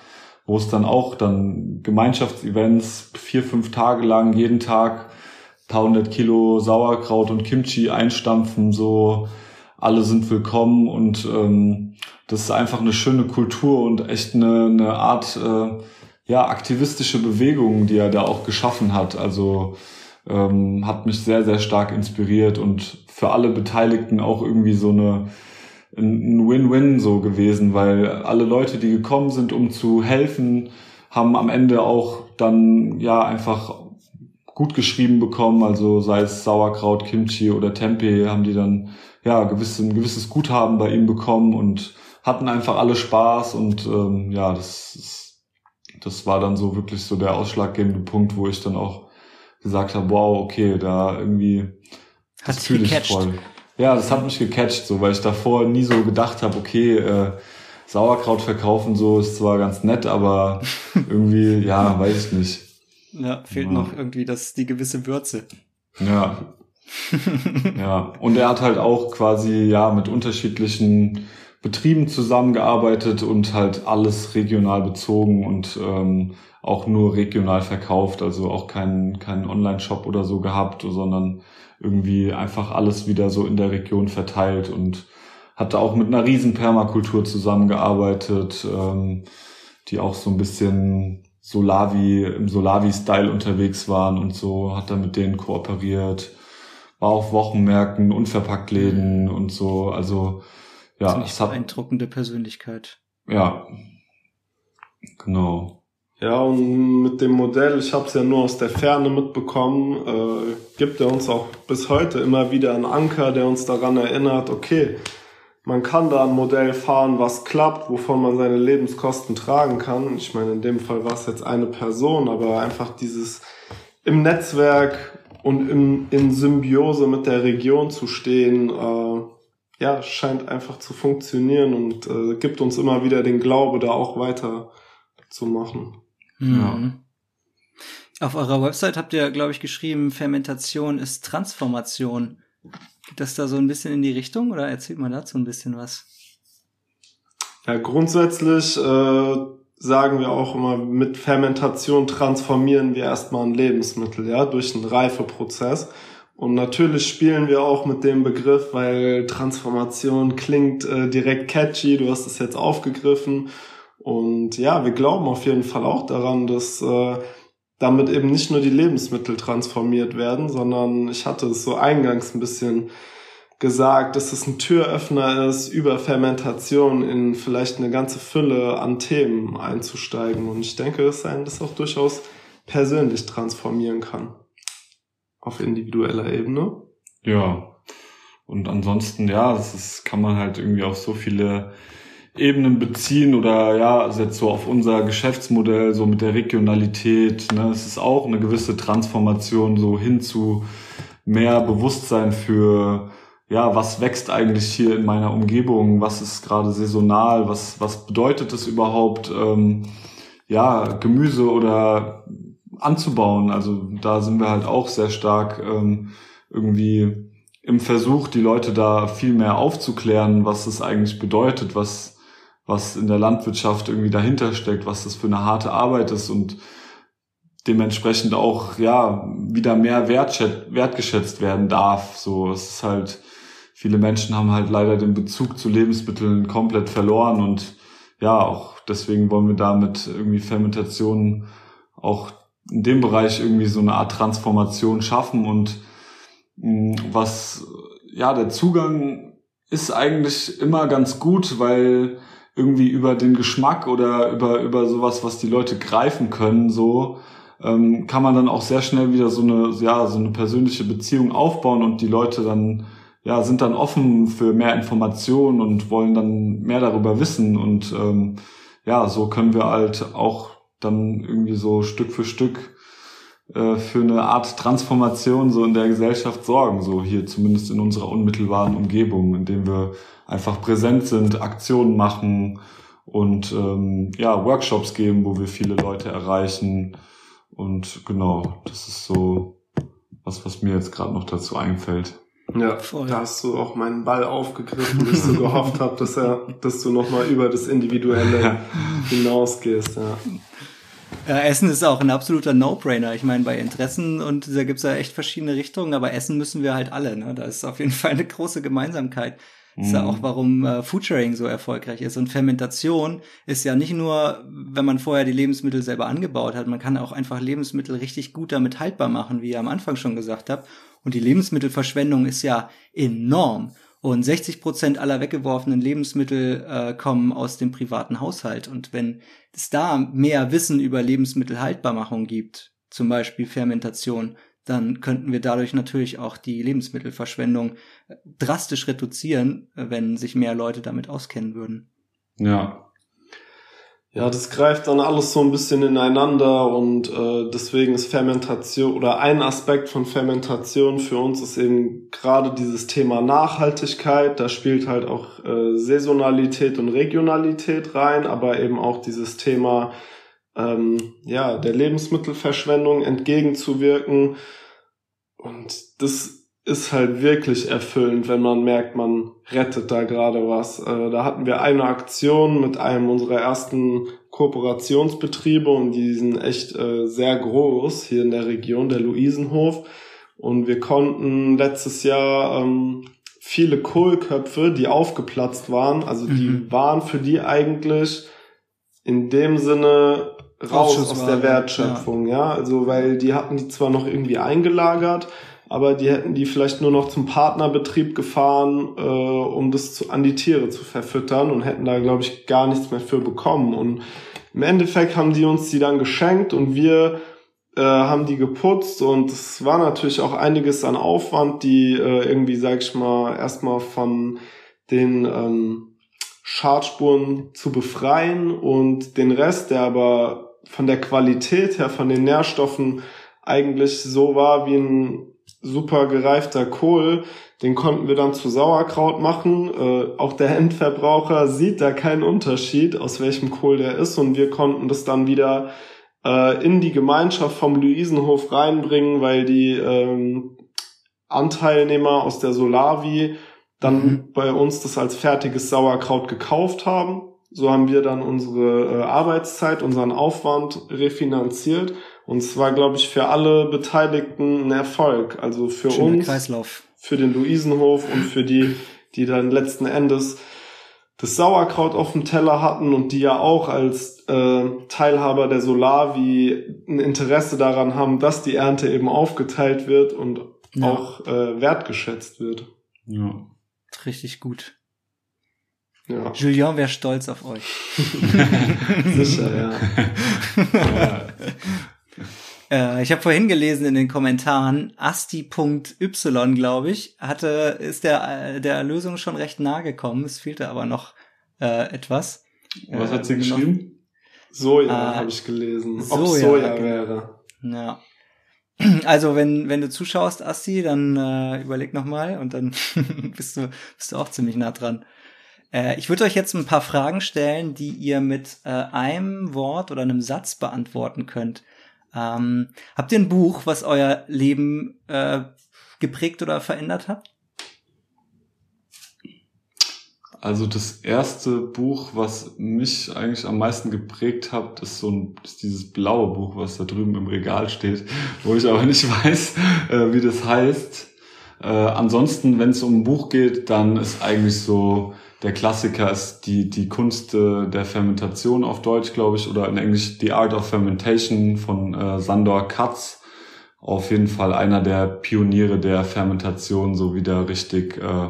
wo es dann auch dann Gemeinschaftsevents vier, fünf Tage lang jeden Tag paar hundert Kilo Sauerkraut und Kimchi einstampfen, so alle sind willkommen und ähm, das ist einfach eine schöne Kultur und echt eine, eine Art äh, ja aktivistische Bewegung, die er da auch geschaffen hat. Also ähm, hat mich sehr, sehr stark inspiriert und für alle Beteiligten auch irgendwie so eine ein Win-Win so gewesen, weil alle Leute, die gekommen sind, um zu helfen, haben am Ende auch dann ja einfach gut geschrieben bekommen, also sei es Sauerkraut, Kimchi oder Tempeh, haben die dann ja gewiss, ein gewisses Guthaben bei ihm bekommen und hatten einfach alle Spaß und ähm, ja, das, das war dann so wirklich so der ausschlaggebende Punkt, wo ich dann auch gesagt habe, wow, okay, da irgendwie das fühle ich voll. Ja, das hat mich gecatcht, so, weil ich davor nie so gedacht habe, okay, äh, Sauerkraut verkaufen so ist zwar ganz nett, aber irgendwie, ja, weiß ich nicht. Ja, fehlt ja. noch irgendwie das, die gewisse Würze. Ja. ja. Und er hat halt auch quasi, ja, mit unterschiedlichen Betrieben zusammengearbeitet und halt alles regional bezogen und ähm, auch nur regional verkauft, also auch keinen keinen Online-Shop oder so gehabt, sondern irgendwie einfach alles wieder so in der Region verteilt und hatte auch mit einer riesen Permakultur zusammengearbeitet, ähm, die auch so ein bisschen Solavi, im Solavi-Style unterwegs waren und so, hat er mit denen kooperiert. war auf Wochenmärkten, Unverpacktläden und so. Also ja, Ziemlich es hat beeindruckende Persönlichkeit. Ja, genau. Ja, und mit dem Modell, ich habe es ja nur aus der Ferne mitbekommen, äh, gibt er uns auch bis heute immer wieder einen Anker, der uns daran erinnert, okay, man kann da ein Modell fahren, was klappt, wovon man seine Lebenskosten tragen kann. Ich meine, in dem Fall war es jetzt eine Person, aber einfach dieses im Netzwerk und im, in Symbiose mit der Region zu stehen, äh, ja, scheint einfach zu funktionieren und äh, gibt uns immer wieder den Glaube, da auch weiter zu machen. Mhm. Ja. Auf eurer Website habt ihr, glaube ich, geschrieben, Fermentation ist Transformation. Geht das da so ein bisschen in die Richtung oder erzählt mal dazu ein bisschen was? Ja, grundsätzlich äh, sagen wir auch immer, mit Fermentation transformieren wir erstmal ein Lebensmittel, ja, durch einen Reifeprozess. Und natürlich spielen wir auch mit dem Begriff, weil Transformation klingt äh, direkt catchy, du hast es jetzt aufgegriffen. Und ja, wir glauben auf jeden Fall auch daran, dass äh, damit eben nicht nur die Lebensmittel transformiert werden, sondern ich hatte es so eingangs ein bisschen gesagt, dass es ein Türöffner ist, über Fermentation in vielleicht eine ganze Fülle an Themen einzusteigen. Und ich denke, dass einen das auch durchaus persönlich transformieren kann. Auf individueller Ebene. Ja. Und ansonsten, ja, das ist, kann man halt irgendwie auf so viele Ebenen beziehen oder ja, also jetzt so auf unser Geschäftsmodell, so mit der Regionalität. Ne, es ist auch eine gewisse Transformation so hin zu mehr Bewusstsein für ja, was wächst eigentlich hier in meiner Umgebung, was ist gerade saisonal, was, was bedeutet es überhaupt, ähm, ja, Gemüse oder anzubauen. Also da sind wir halt auch sehr stark ähm, irgendwie im Versuch, die Leute da viel mehr aufzuklären, was es eigentlich bedeutet, was was in der Landwirtschaft irgendwie dahinter steckt, was das für eine harte Arbeit ist und dementsprechend auch ja wieder mehr wertgeschätzt werden darf. So, es ist halt viele Menschen haben halt leider den Bezug zu Lebensmitteln komplett verloren und ja auch deswegen wollen wir damit irgendwie Fermentation auch in dem Bereich irgendwie so eine Art Transformation schaffen und mh, was ja der Zugang ist eigentlich immer ganz gut, weil irgendwie über den Geschmack oder über, über sowas, was die Leute greifen können, so, ähm, kann man dann auch sehr schnell wieder so eine, ja, so eine persönliche Beziehung aufbauen und die Leute dann, ja, sind dann offen für mehr Informationen und wollen dann mehr darüber wissen und, ähm, ja, so können wir halt auch dann irgendwie so Stück für Stück äh, für eine Art Transformation so in der Gesellschaft sorgen, so hier zumindest in unserer unmittelbaren Umgebung, indem wir einfach präsent sind, Aktionen machen und ähm, ja, Workshops geben, wo wir viele Leute erreichen. Und genau, das ist so was, was mir jetzt gerade noch dazu einfällt. Ja, Voll. da hast du auch meinen Ball aufgegriffen, bis du gehofft habe, dass er, dass du nochmal über das Individuelle hinausgehst. Ja. Ja, Essen ist auch ein absoluter No-Brainer. Ich meine, bei Interessen und da gibt's ja echt verschiedene Richtungen, aber Essen müssen wir halt alle. Ne? Da ist auf jeden Fall eine große Gemeinsamkeit. Das ist ja auch, mhm. warum äh, Foodsharing so erfolgreich ist. Und Fermentation ist ja nicht nur, wenn man vorher die Lebensmittel selber angebaut hat, man kann auch einfach Lebensmittel richtig gut damit haltbar machen, wie ihr am Anfang schon gesagt habt. Und die Lebensmittelverschwendung ist ja enorm. Und 60 Prozent aller weggeworfenen Lebensmittel äh, kommen aus dem privaten Haushalt. Und wenn es da mehr Wissen über Lebensmittelhaltbarmachung gibt, zum Beispiel Fermentation, dann könnten wir dadurch natürlich auch die Lebensmittelverschwendung äh, drastisch reduzieren, äh, wenn sich mehr Leute damit auskennen würden. Ja. Ja, das greift dann alles so ein bisschen ineinander und äh, deswegen ist Fermentation oder ein Aspekt von Fermentation für uns ist eben gerade dieses Thema Nachhaltigkeit. Da spielt halt auch äh, Saisonalität und Regionalität rein, aber eben auch dieses Thema ähm, ja, der Lebensmittelverschwendung entgegenzuwirken. Und das ist halt wirklich erfüllend, wenn man merkt, man rettet da gerade was. Äh, da hatten wir eine Aktion mit einem unserer ersten Kooperationsbetriebe und die sind echt äh, sehr groß hier in der Region, der Luisenhof. Und wir konnten letztes Jahr ähm, viele Kohlköpfe, die aufgeplatzt waren, also die mhm. waren für die eigentlich in dem Sinne raus aus der Wertschöpfung, ja. ja. Also weil die hatten die zwar noch irgendwie eingelagert, aber die hätten die vielleicht nur noch zum Partnerbetrieb gefahren, äh, um das zu, an die Tiere zu verfüttern und hätten da, glaube ich, gar nichts mehr für bekommen. Und im Endeffekt haben die uns die dann geschenkt und wir äh, haben die geputzt und es war natürlich auch einiges an Aufwand, die äh, irgendwie, sag ich mal, erstmal von den ähm, Schadspuren zu befreien und den Rest, der aber von der Qualität her, von den Nährstoffen eigentlich so war wie ein super gereifter Kohl, den konnten wir dann zu Sauerkraut machen. Äh, auch der Endverbraucher sieht da keinen Unterschied, aus welchem Kohl der ist. Und wir konnten das dann wieder äh, in die Gemeinschaft vom Luisenhof reinbringen, weil die ähm, Anteilnehmer aus der Solavi dann mhm. bei uns das als fertiges Sauerkraut gekauft haben. So haben wir dann unsere äh, Arbeitszeit, unseren Aufwand refinanziert. Und es war, glaube ich, für alle Beteiligten ein Erfolg. Also für Schöner uns, Kreislauf. für den Luisenhof und für die, die dann letzten Endes das Sauerkraut auf dem Teller hatten und die ja auch als äh, Teilhaber der Solavi ein Interesse daran haben, dass die Ernte eben aufgeteilt wird und ja. auch äh, wertgeschätzt wird. Ja. Richtig gut. Ja. Julien wäre stolz auf euch. Sicher, ja. ja. Äh, ich habe vorhin gelesen in den Kommentaren, asti.y, glaube ich, hatte, ist der, der Lösung schon recht nahe gekommen. Es fehlte aber noch äh, etwas. Was hat sie äh, geschrieben? Soja äh, habe ich gelesen. Soja, Ob Soja wäre. Ja. Also wenn wenn du zuschaust, Asti, dann äh, überleg noch mal und dann bist du bist du auch ziemlich nah dran. Äh, ich würde euch jetzt ein paar Fragen stellen, die ihr mit äh, einem Wort oder einem Satz beantworten könnt. Ähm, habt ihr ein Buch, was euer Leben äh, geprägt oder verändert hat? Also das erste Buch, was mich eigentlich am meisten geprägt hat, ist so ein, ist dieses blaue Buch, was da drüben im Regal steht, wo ich aber nicht weiß, äh, wie das heißt. Äh, ansonsten, wenn es um ein Buch geht, dann ist eigentlich so der Klassiker ist die, die Kunst äh, der Fermentation auf Deutsch, glaube ich, oder in Englisch The Art of Fermentation von äh, Sandor Katz. Auf jeden Fall einer der Pioniere der Fermentation, so wieder richtig äh,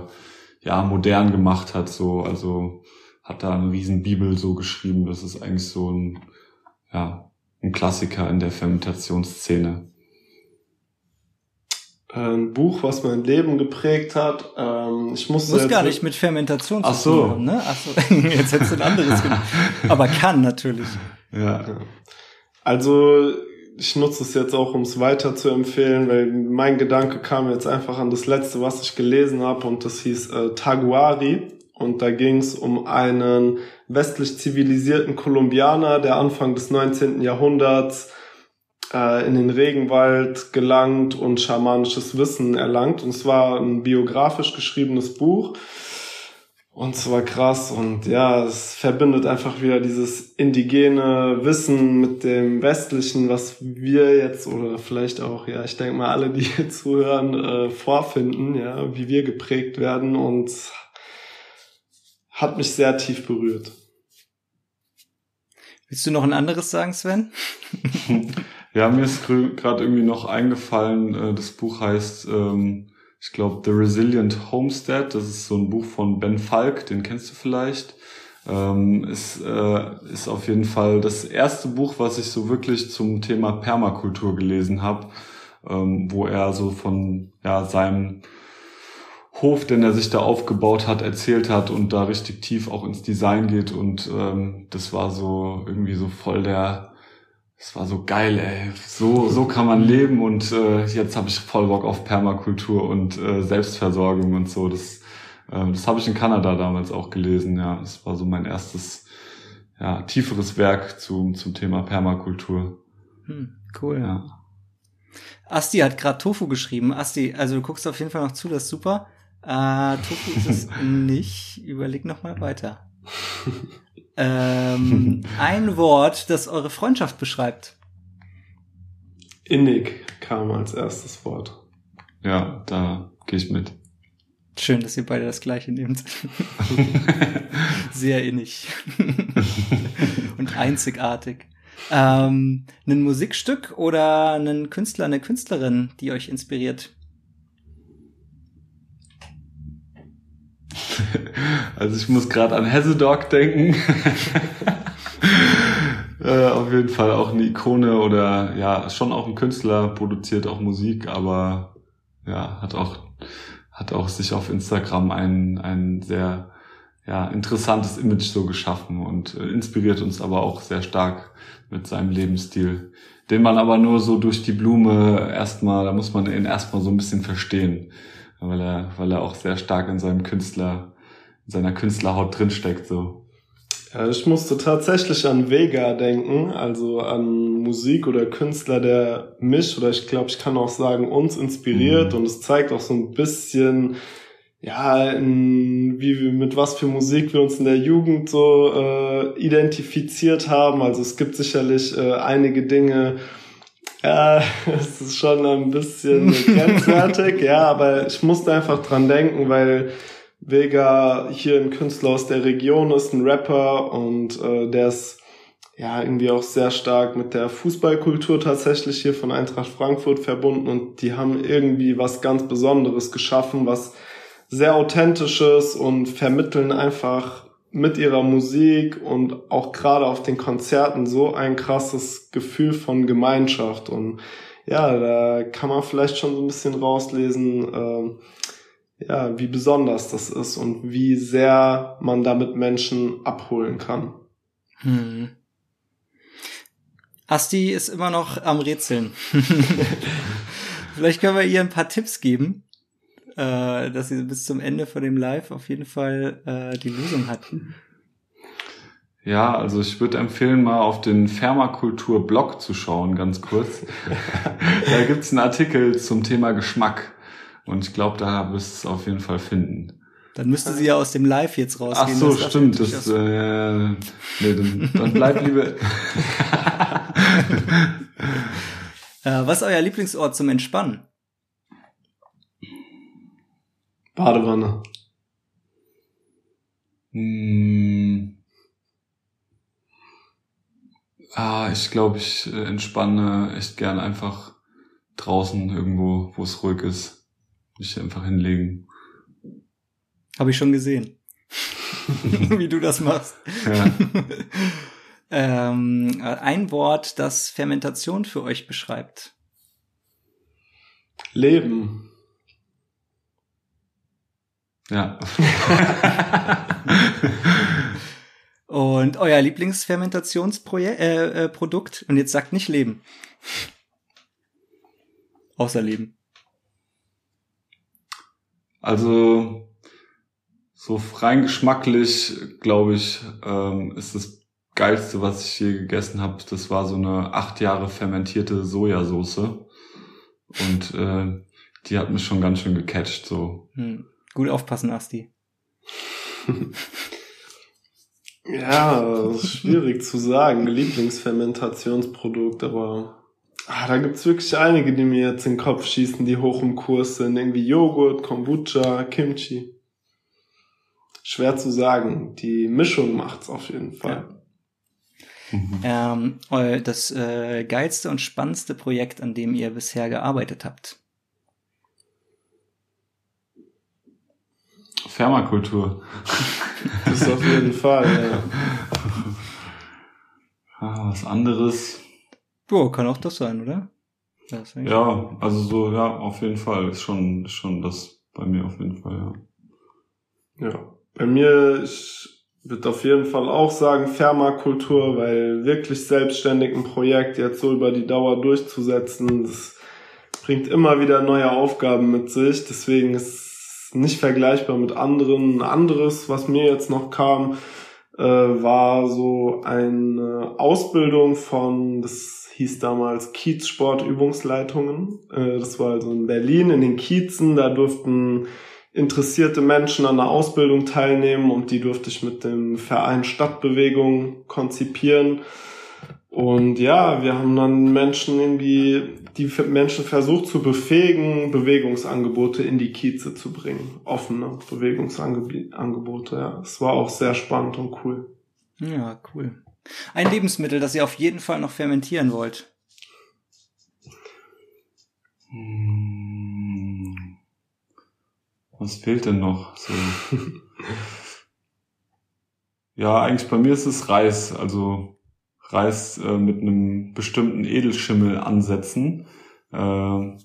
ja modern gemacht hat. So, also hat da eine riesen Bibel so geschrieben. Das ist eigentlich so ein ja ein Klassiker in der Fermentationsszene ein Buch, was mein Leben geprägt hat. Ähm, ich musste Muss gar nicht mit Fermentation zu Ach so. tun haben, ne? Ach so, jetzt hättest du ein anderes gemacht. Aber kann natürlich. Ja. Also ich nutze es jetzt auch, um es weiter zu empfehlen, weil mein Gedanke kam jetzt einfach an das letzte, was ich gelesen habe, und das hieß äh, Taguari. Und da ging es um einen westlich zivilisierten Kolumbianer, der Anfang des 19. Jahrhunderts in den Regenwald gelangt und schamanisches Wissen erlangt. Und es war ein biografisch geschriebenes Buch. Und es war krass und ja, es verbindet einfach wieder dieses indigene Wissen mit dem westlichen, was wir jetzt oder vielleicht auch, ja, ich denke mal alle, die hier zuhören, äh, vorfinden, ja, wie wir geprägt werden und hat mich sehr tief berührt. Willst du noch ein anderes sagen, Sven? Ja, mir ist gerade irgendwie noch eingefallen, äh, das Buch heißt, ähm, ich glaube, The Resilient Homestead. Das ist so ein Buch von Ben Falk, den kennst du vielleicht. Ähm, ist, äh, ist auf jeden Fall das erste Buch, was ich so wirklich zum Thema Permakultur gelesen habe, ähm, wo er so von ja, seinem Hof, den er sich da aufgebaut hat, erzählt hat und da richtig tief auch ins Design geht. Und ähm, das war so irgendwie so voll der es war so geil, ey. So, so kann man leben und äh, jetzt habe ich voll Bock auf Permakultur und äh, Selbstversorgung und so. Das, äh, das habe ich in Kanada damals auch gelesen, ja. Das war so mein erstes, ja, tieferes Werk zum, zum Thema Permakultur. Hm, cool. Ja. Asti hat gerade Tofu geschrieben. Asti, also du guckst auf jeden Fall noch zu, das ist super. Äh, Tofu ist es nicht. Überleg noch mal weiter. ähm, ein Wort, das eure Freundschaft beschreibt. Innig kam als erstes Wort. Ja, da gehe ich mit. Schön, dass ihr beide das gleiche nehmt. Sehr innig. Und einzigartig. Ähm, ein Musikstück oder einen Künstler, eine Künstlerin, die euch inspiriert? Also ich muss gerade an Hessedog denken. äh, auf jeden Fall auch eine Ikone oder ja, schon auch ein Künstler, produziert auch Musik, aber ja, hat auch, hat auch sich auf Instagram ein, ein sehr ja, interessantes Image so geschaffen und äh, inspiriert uns aber auch sehr stark mit seinem Lebensstil, den man aber nur so durch die Blume erstmal, da muss man ihn erstmal so ein bisschen verstehen, weil er, weil er auch sehr stark in seinem Künstler, in seiner Künstlerhaut drinsteckt, so. Ja, ich musste tatsächlich an Vega denken, also an Musik oder Künstler, der mich oder ich glaube, ich kann auch sagen, uns inspiriert mhm. und es zeigt auch so ein bisschen, ja, in, wie wir, mit was für Musik wir uns in der Jugend so äh, identifiziert haben. Also es gibt sicherlich äh, einige Dinge, ja, es ist schon ein bisschen grenzwertig, ja, aber ich musste einfach dran denken, weil Vega hier ein Künstler aus der Region ist, ein Rapper und äh, der ist ja irgendwie auch sehr stark mit der Fußballkultur tatsächlich hier von Eintracht Frankfurt verbunden und die haben irgendwie was ganz Besonderes geschaffen, was sehr authentisches und vermitteln einfach mit ihrer Musik und auch gerade auf den Konzerten so ein krasses Gefühl von Gemeinschaft und ja, da kann man vielleicht schon so ein bisschen rauslesen, äh, ja, wie besonders das ist und wie sehr man damit Menschen abholen kann. Hm. Asti ist immer noch am Rätseln. Vielleicht können wir ihr ein paar Tipps geben, äh, dass sie bis zum Ende von dem Live auf jeden Fall äh, die Lösung hat. Ja, also ich würde empfehlen, mal auf den Fermakultur-Blog zu schauen, ganz kurz. da gibt's einen Artikel zum Thema Geschmack. Und ich glaube, da wirst du es auf jeden Fall finden. Dann müsste sie ja aus dem Live jetzt rausgehen. Ach so, das stimmt. Das, äh, nee, dann, dann bleib lieber. äh, was ist euer Lieblingsort zum Entspannen? Badewanne. Hm. Ah, ich glaube, ich äh, entspanne echt gern einfach draußen irgendwo, wo es ruhig ist. Mich einfach hinlegen. Habe ich schon gesehen. Wie du das machst. Ja. ähm, ein Wort, das Fermentation für euch beschreibt. Leben. Ja. Und euer Lieblingsfermentationsprodukt? Äh, äh, Und jetzt sagt nicht Leben. Außer Leben. Also, so rein geschmacklich, glaube ich, ähm, ist das geilste, was ich je gegessen habe. Das war so eine acht Jahre fermentierte Sojasauce. Und äh, die hat mich schon ganz schön gecatcht. So. Hm. Gut aufpassen, Asti. ja, schwierig zu sagen. Lieblingsfermentationsprodukt, aber ah, da gibt's wirklich einige, die mir jetzt in den Kopf schießen, die hoch im Kurs sind. Irgendwie Joghurt, Kombucha, Kimchi. Schwer zu sagen. Die Mischung macht's auf jeden Fall. Ja. Mhm. Ähm, das äh, geilste und spannendste Projekt, an dem ihr bisher gearbeitet habt. Fermakultur. Das ist auf jeden Fall, ja. Ah, was anderes. Boah, kann auch das sein, oder? Das ja, also so, ja, auf jeden Fall. Ist schon, ist schon das bei mir auf jeden Fall, ja. Ja. Bei mir, ich würde auf jeden Fall auch sagen Fermakultur, weil wirklich selbstständig ein Projekt jetzt so über die Dauer durchzusetzen, das bringt immer wieder neue Aufgaben mit sich. Deswegen ist nicht vergleichbar mit anderen. Anderes, was mir jetzt noch kam, äh, war so eine Ausbildung von, das hieß damals Kiez Sportübungsleitungen. Äh, das war also in Berlin in den Kiezen. Da durften interessierte Menschen an der Ausbildung teilnehmen und die durfte ich mit dem Verein Stadtbewegung konzipieren. Und ja, wir haben dann Menschen irgendwie, die Menschen versucht zu befähigen, Bewegungsangebote in die Kieze zu bringen. Offene Bewegungsangebote, ja. Es war auch sehr spannend und cool. Ja, cool. Ein Lebensmittel, das ihr auf jeden Fall noch fermentieren wollt. Hm. Was fehlt denn noch? So. ja, eigentlich bei mir ist es Reis. Also Reis äh, mit einem bestimmten Edelschimmel ansetzen. Äh,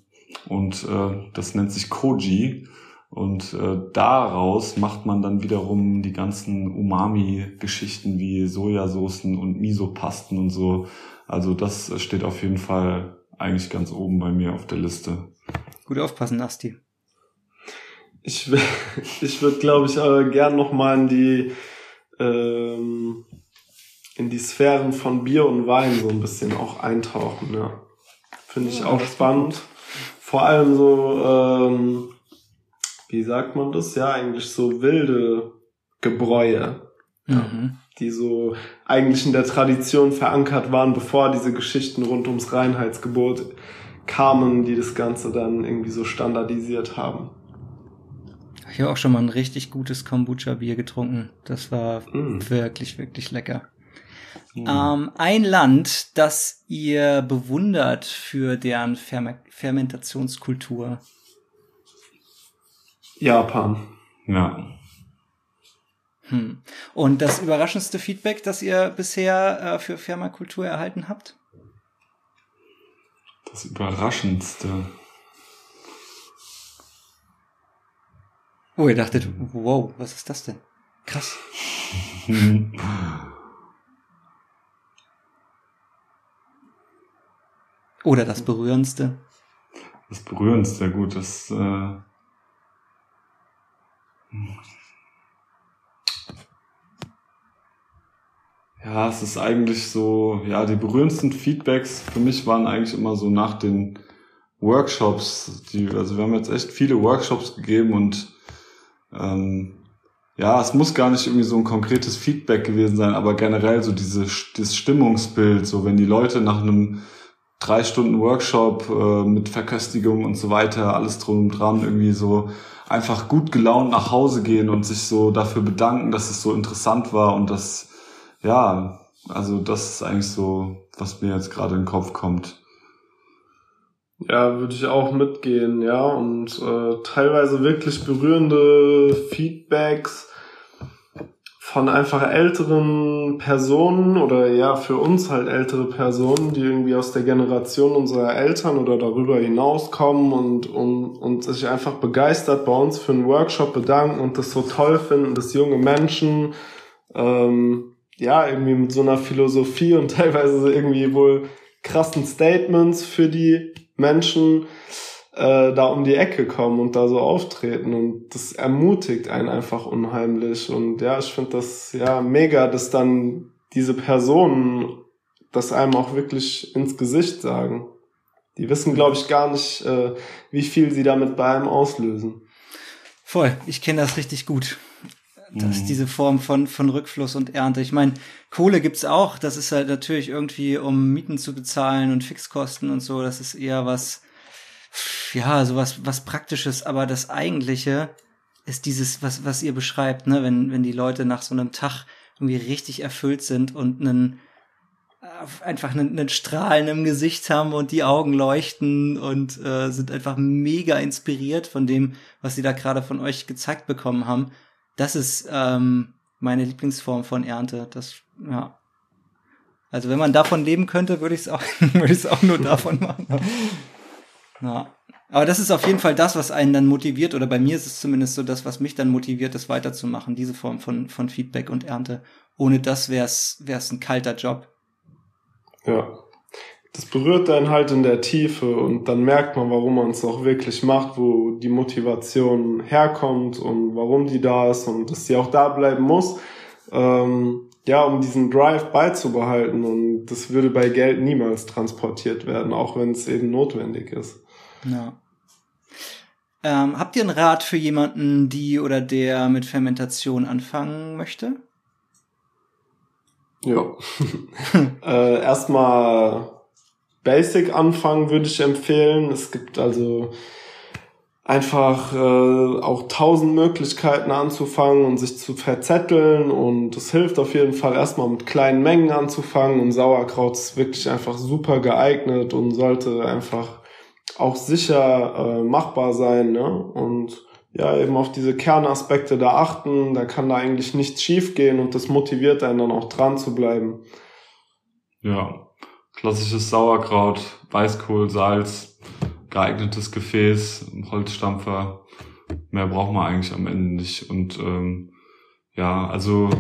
und äh, das nennt sich Koji. Und äh, daraus macht man dann wiederum die ganzen Umami-Geschichten wie Sojasoßen und Miso-Pasten und so. Also das steht auf jeden Fall eigentlich ganz oben bei mir auf der Liste. Gut aufpassen, Nasti. Ich, ich würde, glaube ich, äh, gern noch mal in die ähm, in die Sphären von Bier und Wein so ein bisschen auch eintauchen. Ja. Finde ich ja, auch spannend. Vor allem so ähm, wie sagt man das? Ja, eigentlich so wilde Gebräue, mhm. die so eigentlich in der Tradition verankert waren, bevor diese Geschichten rund ums Reinheitsgebot kamen, die das Ganze dann irgendwie so standardisiert haben. Ich habe auch schon mal ein richtig gutes Kombucha-Bier getrunken. Das war mm. wirklich, wirklich lecker. Mm. Ähm, ein Land, das ihr bewundert für deren Ferme Fermentationskultur. Japan. Ja. Hm. Und das überraschendste Feedback, das ihr bisher äh, für Firmakultur erhalten habt? Das überraschendste. Oh, ihr dachtet, wow, was ist das denn? Krass. Oder das Berührendste. Das Berührendste, gut, das äh, ja, es ist eigentlich so, ja, die berühmtesten Feedbacks für mich waren eigentlich immer so nach den Workshops. Die, also wir haben jetzt echt viele Workshops gegeben und ähm, ja, es muss gar nicht irgendwie so ein konkretes Feedback gewesen sein, aber generell so diese, dieses Stimmungsbild, so wenn die Leute nach einem drei Stunden Workshop äh, mit Verköstigung und so weiter, alles drum und dran irgendwie so einfach gut gelaunt nach Hause gehen und sich so dafür bedanken, dass es so interessant war und das, ja, also das ist eigentlich so, was mir jetzt gerade in den Kopf kommt. Ja, würde ich auch mitgehen, ja, und äh, teilweise wirklich berührende Feedbacks von einfach älteren Personen oder ja, für uns halt ältere Personen, die irgendwie aus der Generation unserer Eltern oder darüber hinauskommen und, und, und sich einfach begeistert bei uns für einen Workshop bedanken und das so toll finden, dass junge Menschen ähm, ja irgendwie mit so einer Philosophie und teilweise irgendwie wohl krassen Statements für die Menschen äh, da um die Ecke kommen und da so auftreten und das ermutigt einen einfach unheimlich und ja, ich finde das ja mega, dass dann diese Personen das einem auch wirklich ins Gesicht sagen. Die wissen, glaube ich, gar nicht, äh, wie viel sie damit bei einem auslösen. Voll, ich kenne das richtig gut. Das ist mhm. diese Form von, von Rückfluss und Ernte. Ich meine, Kohle gibt's auch. Das ist halt natürlich irgendwie, um Mieten zu bezahlen und Fixkosten und so. Das ist eher was, ja, sowas was Praktisches, aber das Eigentliche ist dieses, was, was ihr beschreibt, ne, wenn, wenn die Leute nach so einem Tag irgendwie richtig erfüllt sind und einen, äh, einfach einen, einen Strahlen im Gesicht haben und die Augen leuchten und äh, sind einfach mega inspiriert von dem, was sie da gerade von euch gezeigt bekommen haben. Das ist ähm, meine Lieblingsform von Ernte. Das, ja. Also wenn man davon leben könnte, würde ich es auch, würde ich es auch nur davon machen. Ja. Aber das ist auf jeden Fall das, was einen dann motiviert, oder bei mir ist es zumindest so das, was mich dann motiviert, das weiterzumachen, diese Form von, von Feedback und Ernte. Ohne das wär's, wär's ein kalter Job. Ja. Das berührt einen halt in der Tiefe und dann merkt man, warum man es auch wirklich macht, wo die Motivation herkommt und warum die da ist und dass sie auch da bleiben muss. Ähm, ja, um diesen Drive beizubehalten und das würde bei Geld niemals transportiert werden, auch wenn es eben notwendig ist. Ja. Ähm, habt ihr einen Rat für jemanden, die oder der mit Fermentation anfangen möchte? Ja. äh, erstmal Basic anfangen würde ich empfehlen. Es gibt also einfach äh, auch tausend Möglichkeiten anzufangen und sich zu verzetteln und es hilft auf jeden Fall erstmal mit kleinen Mengen anzufangen und Sauerkraut ist wirklich einfach super geeignet und sollte einfach auch sicher äh, machbar sein. Ne? Und ja eben auf diese Kernaspekte da achten, da kann da eigentlich nichts schiefgehen und das motiviert einen dann auch dran zu bleiben. Ja, klassisches Sauerkraut, Weißkohl, Salz, geeignetes Gefäß, Holzstampfer. Mehr braucht man eigentlich am Ende nicht. Und ähm, ja, also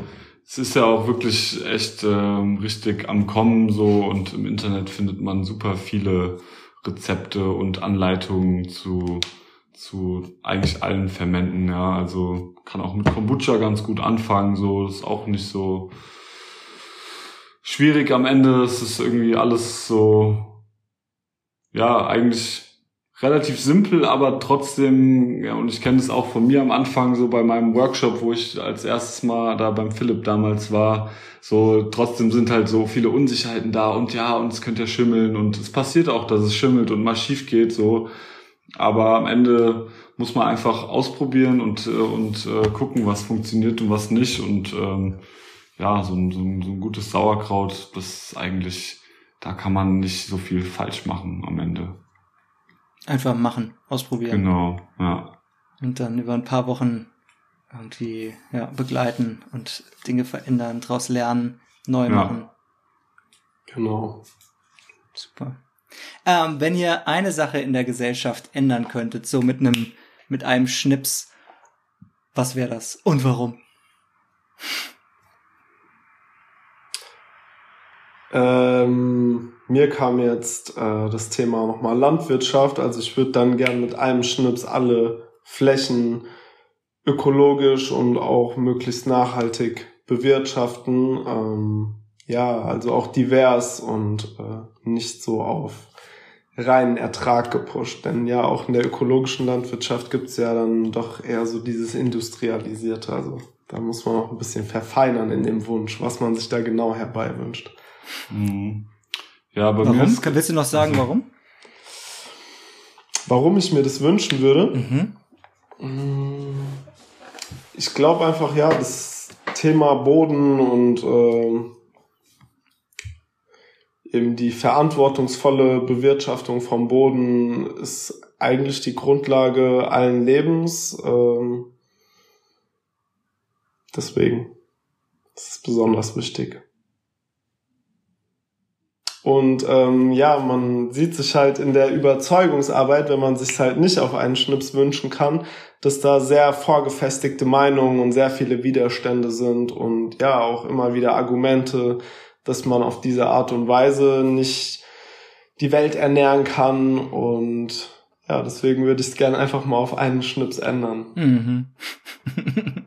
es ist ja auch wirklich echt ähm, richtig am Kommen so und im Internet findet man super viele Rezepte und Anleitungen zu zu eigentlich allen Fermenten, ja. Also kann auch mit Kombucha ganz gut anfangen, so ist auch nicht so schwierig am Ende. Es ist irgendwie alles so, ja, eigentlich relativ simpel, aber trotzdem, ja, und ich kenne das auch von mir am Anfang, so bei meinem Workshop, wo ich als erstes Mal da beim Philipp damals war, so trotzdem sind halt so viele Unsicherheiten da und ja, und es könnte ja schimmeln und es passiert auch, dass es schimmelt und mal schief geht, so. Aber am Ende muss man einfach ausprobieren und, äh, und äh, gucken, was funktioniert und was nicht. Und ähm, ja, so ein, so, ein, so ein gutes Sauerkraut, das eigentlich, da kann man nicht so viel falsch machen am Ende. Einfach machen, ausprobieren. Genau, ja. Und dann über ein paar Wochen irgendwie ja, begleiten und Dinge verändern, daraus lernen, neu ja. machen. Genau. Super. Ähm, wenn ihr eine Sache in der Gesellschaft ändern könntet, so mit einem, mit einem Schnips, was wäre das und warum? Ähm, mir kam jetzt äh, das Thema nochmal Landwirtschaft. Also ich würde dann gern mit einem Schnips alle Flächen ökologisch und auch möglichst nachhaltig bewirtschaften. Ähm, ja, also auch divers und äh, nicht so auf reinen Ertrag gepusht. Denn ja, auch in der ökologischen Landwirtschaft gibt's ja dann doch eher so dieses Industrialisierte. Also da muss man auch ein bisschen verfeinern in dem Wunsch, was man sich da genau herbeiwünscht. Mhm. Ja, bei warum? mir Willst du noch sagen, warum? Warum ich mir das wünschen würde? Mhm. Ich glaube einfach, ja, das Thema Boden und äh, eben die verantwortungsvolle Bewirtschaftung vom Boden ist eigentlich die Grundlage allen Lebens. Ähm, deswegen ist besonders wichtig. Und ähm, ja, man sieht sich halt in der Überzeugungsarbeit, wenn man sich halt nicht auf einen Schnips wünschen kann, dass da sehr vorgefestigte Meinungen und sehr viele Widerstände sind und ja auch immer wieder Argumente, dass man auf diese Art und Weise nicht die Welt ernähren kann und ja, deswegen würde ich es gerne einfach mal auf einen Schnips ändern. Mhm.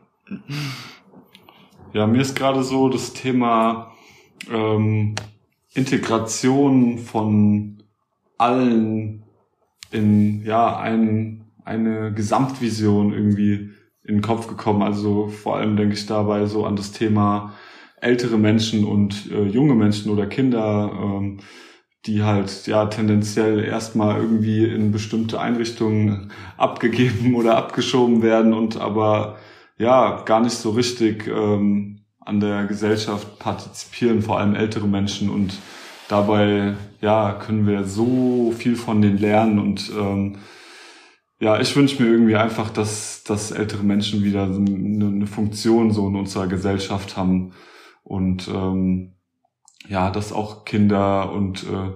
ja, mir ist gerade so das Thema ähm, Integration von allen in ja ein, eine Gesamtvision irgendwie in den Kopf gekommen. Also vor allem denke ich dabei so an das Thema ältere Menschen und äh, junge Menschen oder Kinder, ähm, die halt ja tendenziell erstmal irgendwie in bestimmte Einrichtungen abgegeben oder abgeschoben werden und aber ja gar nicht so richtig ähm, an der Gesellschaft partizipieren, vor allem ältere Menschen. Und dabei ja können wir so viel von denen lernen. Und ähm, ja, ich wünsche mir irgendwie einfach, dass, dass ältere Menschen wieder eine, eine Funktion so in unserer Gesellschaft haben. Und ähm, ja, dass auch Kinder und äh,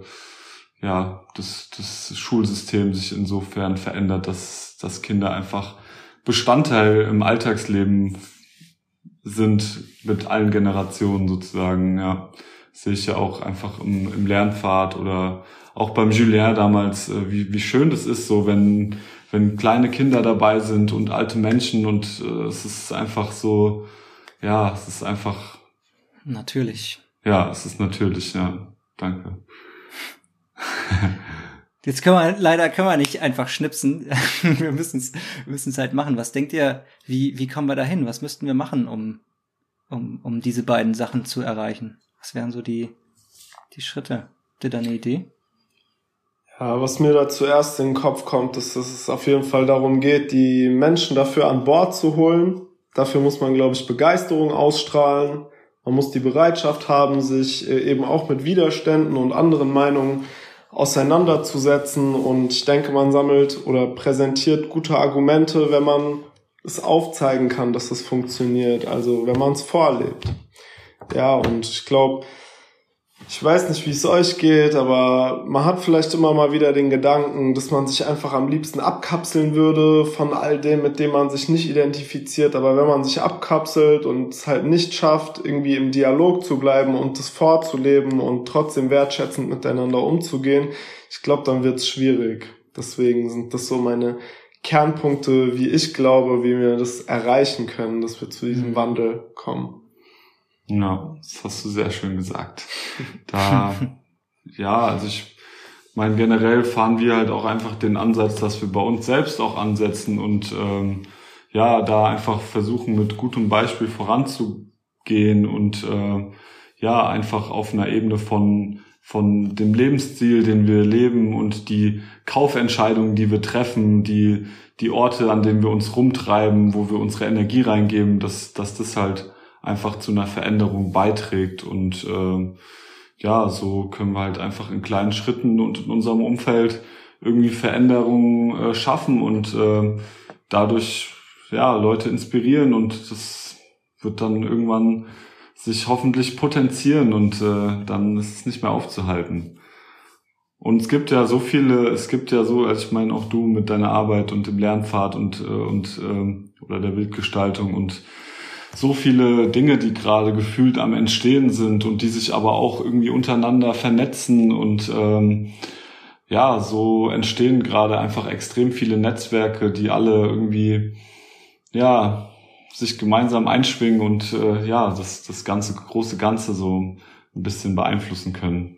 ja, das, das Schulsystem sich insofern verändert, dass, dass Kinder einfach Bestandteil im Alltagsleben sind mit allen Generationen sozusagen, ja. Sehe ich ja auch einfach im, im Lernpfad oder auch beim Julien damals, äh, wie, wie schön das ist, so wenn, wenn kleine Kinder dabei sind und alte Menschen und äh, es ist einfach so, ja, es ist einfach Natürlich. Ja, es ist natürlich, ja. Danke. Jetzt können wir leider können wir nicht einfach schnipsen. wir müssen es müssen es halt machen. Was denkt ihr, wie wie kommen wir dahin? Was müssten wir machen, um um um diese beiden Sachen zu erreichen? Was wären so die die Schritte? Habt ihr da eine Idee? Ja, was mir da zuerst in den Kopf kommt, ist, dass es auf jeden Fall darum geht, die Menschen dafür an Bord zu holen. Dafür muss man, glaube ich, Begeisterung ausstrahlen. Man muss die Bereitschaft haben, sich äh, eben auch mit Widerständen und anderen Meinungen auseinanderzusetzen. Und ich denke, man sammelt oder präsentiert gute Argumente, wenn man es aufzeigen kann, dass es funktioniert. Also wenn man es vorlebt. Ja, und ich glaube, ich weiß nicht, wie es euch geht, aber man hat vielleicht immer mal wieder den Gedanken, dass man sich einfach am liebsten abkapseln würde von all dem, mit dem man sich nicht identifiziert. Aber wenn man sich abkapselt und es halt nicht schafft, irgendwie im Dialog zu bleiben und das vorzuleben und trotzdem wertschätzend miteinander umzugehen, ich glaube, dann wird es schwierig. Deswegen sind das so meine Kernpunkte, wie ich glaube, wie wir das erreichen können, dass wir zu diesem mhm. Wandel kommen. Ja, das hast du sehr schön gesagt. Da, ja, also ich meine, generell fahren wir halt auch einfach den Ansatz, dass wir bei uns selbst auch ansetzen und ähm, ja, da einfach versuchen, mit gutem Beispiel voranzugehen und äh, ja, einfach auf einer Ebene von von dem Lebensstil, den wir leben und die Kaufentscheidungen, die wir treffen, die, die Orte, an denen wir uns rumtreiben, wo wir unsere Energie reingeben, dass, dass das halt einfach zu einer Veränderung beiträgt. Und äh, ja, so können wir halt einfach in kleinen Schritten und in unserem Umfeld irgendwie Veränderungen äh, schaffen und äh, dadurch ja Leute inspirieren und das wird dann irgendwann sich hoffentlich potenzieren und äh, dann ist es nicht mehr aufzuhalten. Und es gibt ja so viele, es gibt ja so, also ich meine auch du mit deiner Arbeit und dem Lernpfad und äh, und äh, oder der Bildgestaltung und so viele Dinge, die gerade gefühlt am Entstehen sind und die sich aber auch irgendwie untereinander vernetzen und ähm, ja, so entstehen gerade einfach extrem viele Netzwerke, die alle irgendwie ja sich gemeinsam einschwingen und äh, ja, das, das ganze große Ganze so ein bisschen beeinflussen können.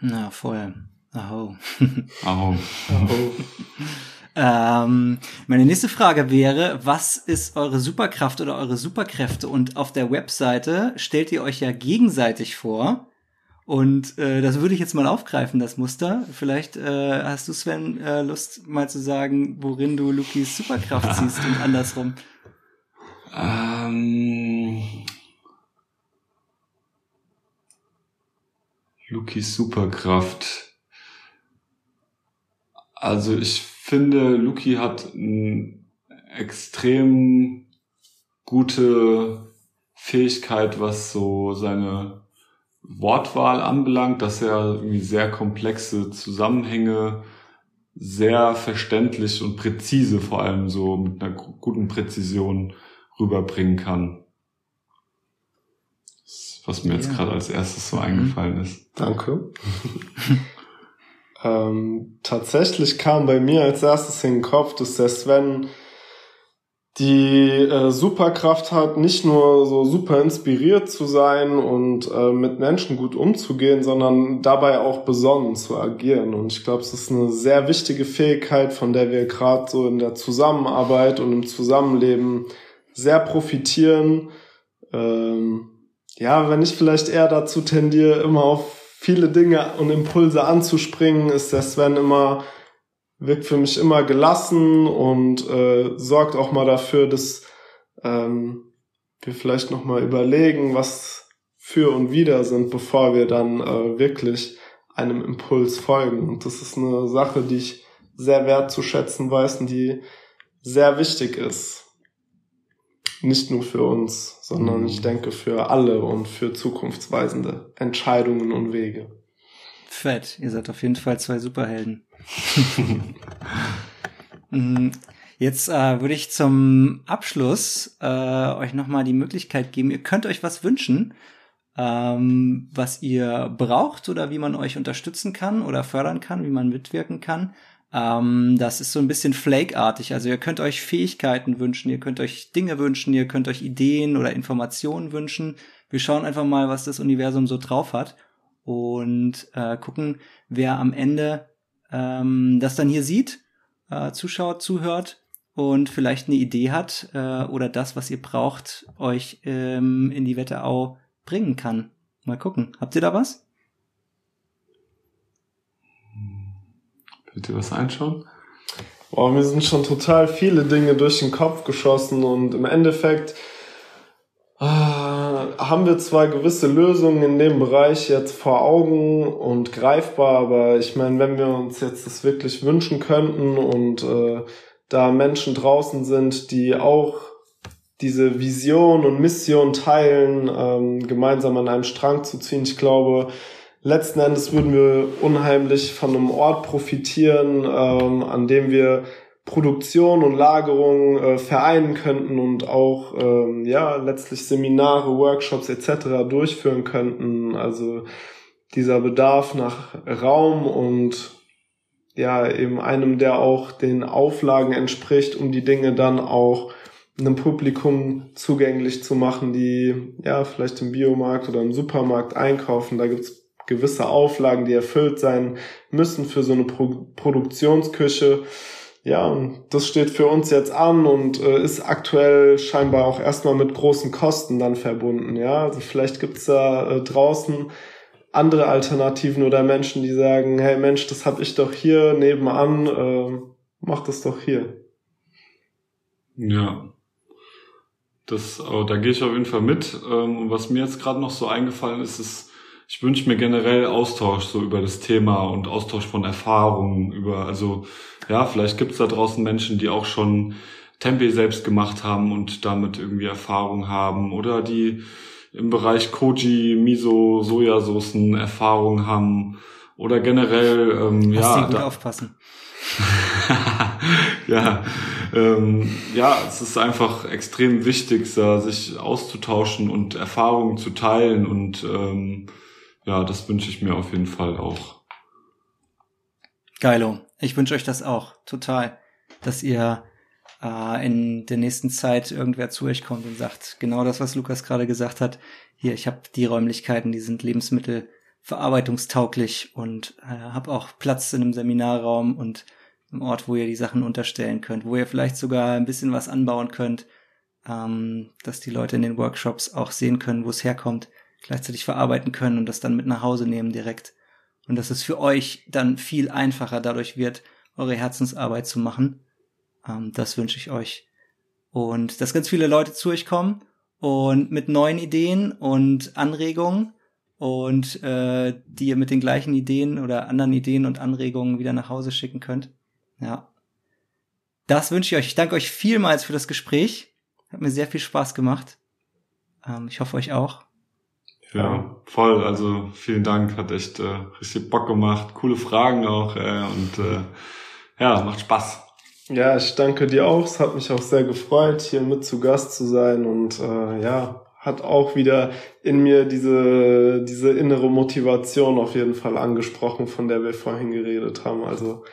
Na, voll. Aho. Aho. Aho. Ähm, meine nächste Frage wäre, was ist eure Superkraft oder eure Superkräfte? Und auf der Webseite stellt ihr euch ja gegenseitig vor. Und äh, das würde ich jetzt mal aufgreifen, das Muster. Vielleicht äh, hast du, Sven, äh, Lust, mal zu sagen, worin du Lukis Superkraft siehst und andersrum. Ähm, Lukis Superkraft. Also ich finde, Luki hat eine extrem gute Fähigkeit, was so seine Wortwahl anbelangt, dass er irgendwie sehr komplexe Zusammenhänge sehr verständlich und präzise, vor allem so mit einer guten Präzision rüberbringen kann. Was mir jetzt gerade als erstes so mhm. eingefallen ist. Danke. ähm, tatsächlich kam bei mir als erstes in den Kopf, dass der Sven die äh, Superkraft hat, nicht nur so super inspiriert zu sein und äh, mit Menschen gut umzugehen, sondern dabei auch besonnen zu agieren. Und ich glaube, es ist eine sehr wichtige Fähigkeit, von der wir gerade so in der Zusammenarbeit und im Zusammenleben sehr profitieren. Ähm, ja, wenn ich vielleicht eher dazu tendiere, immer auf viele Dinge und Impulse anzuspringen, ist der Sven immer, wirkt für mich immer gelassen und äh, sorgt auch mal dafür, dass ähm, wir vielleicht nochmal überlegen, was für und wider sind, bevor wir dann äh, wirklich einem Impuls folgen. Und das ist eine Sache, die ich sehr wertzuschätzen weiß und die sehr wichtig ist nicht nur für uns, sondern ich mhm. denke für alle und für zukunftsweisende Entscheidungen und Wege. Fett, ihr seid auf jeden Fall zwei Superhelden. Mhm. Jetzt äh, würde ich zum Abschluss äh, euch nochmal die Möglichkeit geben, ihr könnt euch was wünschen, ähm, was ihr braucht oder wie man euch unterstützen kann oder fördern kann, wie man mitwirken kann. Ähm, das ist so ein bisschen Flake-artig. Also ihr könnt euch Fähigkeiten wünschen, ihr könnt euch Dinge wünschen, ihr könnt euch Ideen oder Informationen wünschen. Wir schauen einfach mal, was das Universum so drauf hat und äh, gucken, wer am Ende ähm, das dann hier sieht, äh, zuschaut, zuhört und vielleicht eine Idee hat äh, oder das, was ihr braucht, euch ähm, in die Wetterau bringen kann. Mal gucken. Habt ihr da was? Fällt dir was einschauen? Boah, mir sind schon total viele Dinge durch den Kopf geschossen und im Endeffekt äh, haben wir zwar gewisse Lösungen in dem Bereich jetzt vor Augen und greifbar, aber ich meine, wenn wir uns jetzt das wirklich wünschen könnten und äh, da Menschen draußen sind, die auch diese Vision und Mission teilen, ähm, gemeinsam an einem Strang zu ziehen, ich glaube, letzten Endes würden wir unheimlich von einem Ort profitieren, ähm, an dem wir Produktion und Lagerung äh, vereinen könnten und auch ähm, ja letztlich Seminare, Workshops etc. durchführen könnten. Also dieser Bedarf nach Raum und ja eben einem, der auch den Auflagen entspricht, um die Dinge dann auch einem Publikum zugänglich zu machen, die ja vielleicht im Biomarkt oder im Supermarkt einkaufen. Da gibt's gewisse Auflagen, die erfüllt sein müssen für so eine Pro Produktionsküche ja, und das steht für uns jetzt an und äh, ist aktuell scheinbar auch erstmal mit großen Kosten dann verbunden. Ja, also vielleicht gibt's da äh, draußen andere Alternativen oder Menschen, die sagen, hey Mensch, das hab ich doch hier nebenan, äh, mach das doch hier. Ja. Das, oh, da gehe ich auf jeden Fall mit. Ähm, und was mir jetzt gerade noch so eingefallen ist, ist, ich wünsche mir generell Austausch so über das Thema und Austausch von Erfahrungen über, also ja, vielleicht gibt's da draußen Menschen, die auch schon Tempeh selbst gemacht haben und damit irgendwie Erfahrung haben oder die im Bereich Koji, Miso, Sojasoßen Erfahrung haben oder generell ähm, Lass ja gut da, aufpassen. ja, ähm, ja, es ist einfach extrem wichtig, sich auszutauschen und Erfahrungen zu teilen und ähm, ja, das wünsche ich mir auf jeden Fall auch. Geilo. Ich wünsche euch das auch total, dass ihr äh, in der nächsten Zeit irgendwer zu euch kommt und sagt, genau das, was Lukas gerade gesagt hat, hier, ich habe die Räumlichkeiten, die sind lebensmittelverarbeitungstauglich und äh, habe auch Platz in einem Seminarraum und einem Ort, wo ihr die Sachen unterstellen könnt, wo ihr vielleicht sogar ein bisschen was anbauen könnt, ähm, dass die Leute in den Workshops auch sehen können, wo es herkommt, gleichzeitig verarbeiten können und das dann mit nach Hause nehmen direkt und dass es für euch dann viel einfacher dadurch wird, eure Herzensarbeit zu machen. Ähm, das wünsche ich euch. Und dass ganz viele Leute zu euch kommen und mit neuen Ideen und Anregungen und äh, die ihr mit den gleichen Ideen oder anderen Ideen und Anregungen wieder nach Hause schicken könnt. Ja. Das wünsche ich euch. Ich danke euch vielmals für das Gespräch. Hat mir sehr viel Spaß gemacht. Ähm, ich hoffe euch auch. Ja, voll. Also vielen Dank, hat echt äh, richtig Bock gemacht. Coole Fragen auch äh, und äh, ja, macht Spaß. Ja, ich danke dir auch. Es hat mich auch sehr gefreut, hier mit zu Gast zu sein und äh, ja, hat auch wieder in mir diese, diese innere Motivation auf jeden Fall angesprochen, von der wir vorhin geredet haben. Also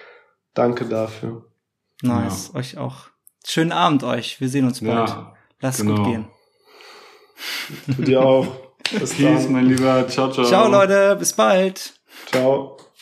danke dafür. Nice, ja. euch auch. Schönen Abend euch. Wir sehen uns bald. Ja, Lasst genau. gut gehen. Du dir auch. Bis Peace, dann. mein Lieber. Ciao, ciao. Ciao, Leute. Bis bald. Ciao.